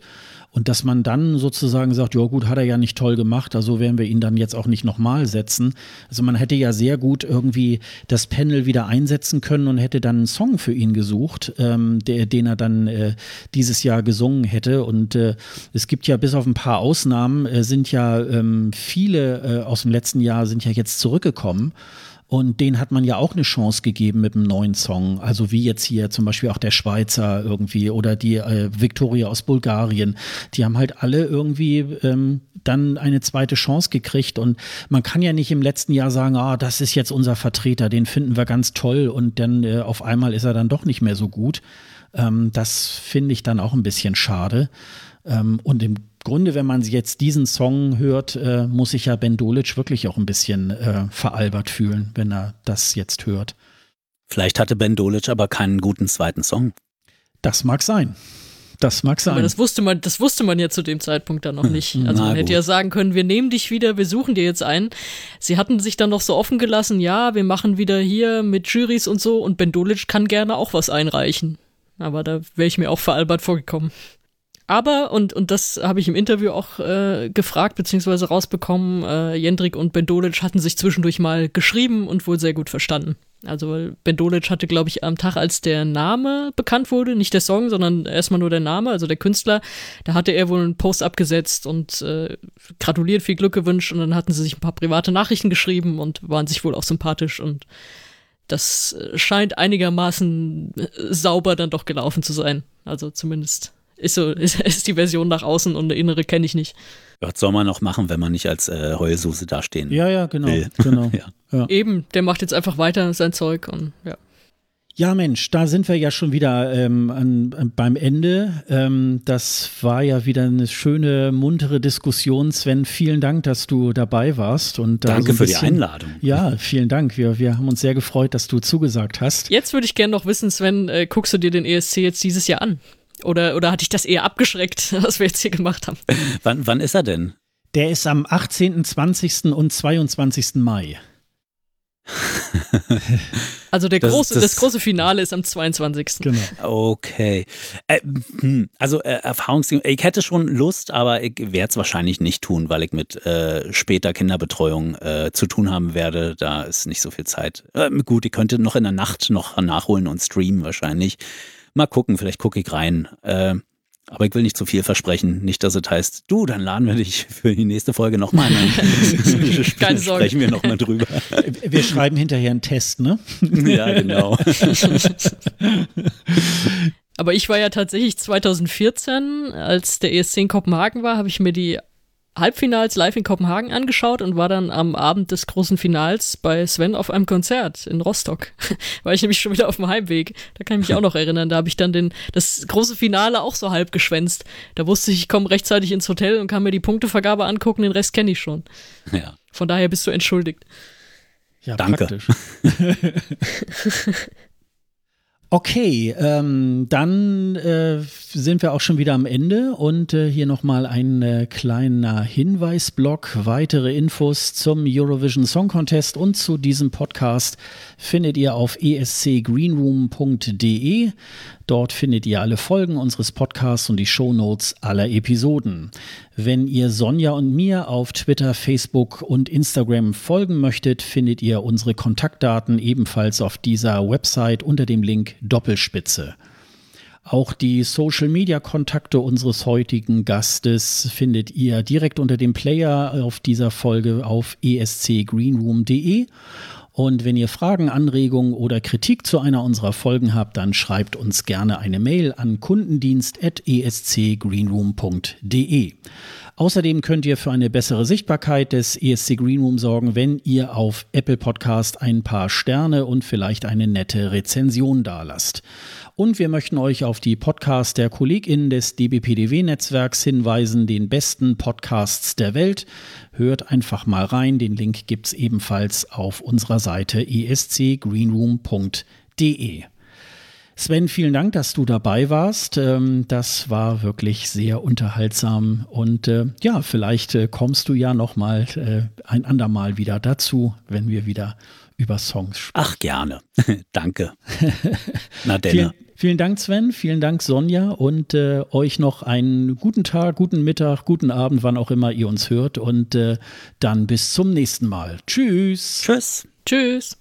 Und dass man dann sozusagen sagt, ja gut, hat er ja nicht toll gemacht, also werden wir ihn dann jetzt auch nicht nochmal setzen. Also man hätte ja sehr gut irgendwie das Panel wieder einsetzen können und hätte dann einen Song für ihn gesucht, ähm, der, den er dann äh, dieses Jahr gesungen hätte. Und äh, es gibt ja bis auf ein paar Ausnahmen, äh, sind ja ähm, viele äh, aus dem letzten Jahr sind ja jetzt zurückgekommen. Und den hat man ja auch eine Chance gegeben mit einem neuen Song. Also wie jetzt hier zum Beispiel auch der Schweizer irgendwie oder die äh, Victoria aus Bulgarien. Die haben halt alle irgendwie ähm, dann eine zweite Chance gekriegt. Und man kann ja nicht im letzten Jahr sagen, ah, das ist jetzt unser Vertreter, den finden wir ganz toll und dann äh, auf einmal ist er dann doch nicht mehr so gut. Ähm, das finde ich dann auch ein bisschen schade. Ähm, und im Grunde, wenn man jetzt diesen Song hört, äh, muss sich ja Ben Dolic wirklich auch ein bisschen äh, veralbert fühlen, wenn er das jetzt hört. Vielleicht hatte Ben Dolic aber keinen guten zweiten Song. Das mag sein. Das mag sein. Aber das wusste man, das wusste man ja zu dem Zeitpunkt dann noch nicht. Also man hätte ja sagen können, wir nehmen dich wieder, wir suchen dir jetzt einen. Sie hatten sich dann noch so offen gelassen, ja, wir machen wieder hier mit Juries und so und Ben Dolic kann gerne auch was einreichen. Aber da wäre ich mir auch veralbert vorgekommen. Aber, und, und das habe ich im Interview auch äh, gefragt, beziehungsweise rausbekommen, äh, Jendrik und Bendolic hatten sich zwischendurch mal geschrieben und wohl sehr gut verstanden. Also Bendolic hatte, glaube ich, am Tag, als der Name bekannt wurde, nicht der Song, sondern erstmal nur der Name, also der Künstler, da hatte er wohl einen Post abgesetzt und äh, gratuliert, viel Glück gewünscht und dann hatten sie sich ein paar private Nachrichten geschrieben und waren sich wohl auch sympathisch und das scheint einigermaßen äh, sauber dann doch gelaufen zu sein. Also zumindest ist so, ist, ist die Version nach außen und eine innere kenne ich nicht. Was soll man noch machen, wenn man nicht als äh, Heulsuse dastehen Ja, ja, genau. will? genau. ja. Ja. Eben, der macht jetzt einfach weiter sein Zeug und ja. Ja, Mensch, da sind wir ja schon wieder ähm, an, an, beim Ende. Ähm, das war ja wieder eine schöne, muntere Diskussion. Sven, vielen Dank, dass du dabei warst. Und Danke so für bisschen, die Einladung. Ja, vielen Dank. Wir, wir haben uns sehr gefreut, dass du zugesagt hast. Jetzt würde ich gerne noch wissen, Sven, äh, guckst du dir den ESC jetzt dieses Jahr an? Oder, oder hatte ich das eher abgeschreckt, was wir jetzt hier gemacht haben? Wann, wann ist er denn? Der ist am 18., 20. und 22. Mai. Also der das, große, das, das, große Finale ist am 22. Genau. Okay. Äh, hm, also äh, ich hätte schon Lust, aber ich werde es wahrscheinlich nicht tun, weil ich mit äh, später Kinderbetreuung äh, zu tun haben werde. Da ist nicht so viel Zeit. Äh, gut, ich könnte noch in der Nacht noch nachholen und streamen wahrscheinlich. Mal gucken, vielleicht gucke ich rein. Äh, aber ich will nicht zu viel versprechen. Nicht, dass es heißt, du, dann laden wir dich für die nächste Folge nochmal ein. Keine Sorge. Sprechen wir nochmal drüber. Wir schreiben hinterher einen Test, ne? ja, genau. Aber ich war ja tatsächlich 2014, als der ESC in Kopenhagen war, habe ich mir die Halbfinals live in Kopenhagen angeschaut und war dann am Abend des großen Finals bei Sven auf einem Konzert in Rostock. war ich nämlich schon wieder auf dem Heimweg. Da kann ich mich auch noch erinnern. Da habe ich dann den, das große Finale auch so halb geschwänzt. Da wusste ich, ich komme rechtzeitig ins Hotel und kann mir die Punktevergabe angucken. Den Rest kenne ich schon. Ja. Von daher bist du entschuldigt. Ja, Danke. Okay, ähm, dann äh, sind wir auch schon wieder am Ende und äh, hier nochmal ein äh, kleiner Hinweisblock. Weitere Infos zum Eurovision Song Contest und zu diesem Podcast findet ihr auf escgreenroom.de. Dort findet ihr alle Folgen unseres Podcasts und die Shownotes aller Episoden. Wenn ihr Sonja und mir auf Twitter, Facebook und Instagram folgen möchtet, findet ihr unsere Kontaktdaten ebenfalls auf dieser Website unter dem Link Doppelspitze. Auch die Social-Media-Kontakte unseres heutigen Gastes findet ihr direkt unter dem Player auf dieser Folge auf escgreenroom.de und wenn ihr Fragen, Anregungen oder Kritik zu einer unserer Folgen habt, dann schreibt uns gerne eine Mail an kundendienst.escgreenroom.de. Außerdem könnt ihr für eine bessere Sichtbarkeit des ESC Greenroom sorgen, wenn ihr auf Apple Podcast ein paar Sterne und vielleicht eine nette Rezension dalasst. Und wir möchten euch auf die Podcasts der KollegInnen des DBPDW-Netzwerks hinweisen, den besten Podcasts der Welt. Hört einfach mal rein. Den Link gibt es ebenfalls auf unserer Seite escgreenroom.de. Sven, vielen Dank, dass du dabei warst. Ähm, das war wirklich sehr unterhaltsam und äh, ja, vielleicht äh, kommst du ja noch mal äh, ein andermal wieder dazu, wenn wir wieder über Songs sprechen. Ach, gerne. Danke. Na denn. Vielen, Vielen Dank, Sven. Vielen Dank, Sonja. Und äh, euch noch einen guten Tag, guten Mittag, guten Abend, wann auch immer ihr uns hört. Und äh, dann bis zum nächsten Mal. Tschüss. Tschüss. Tschüss.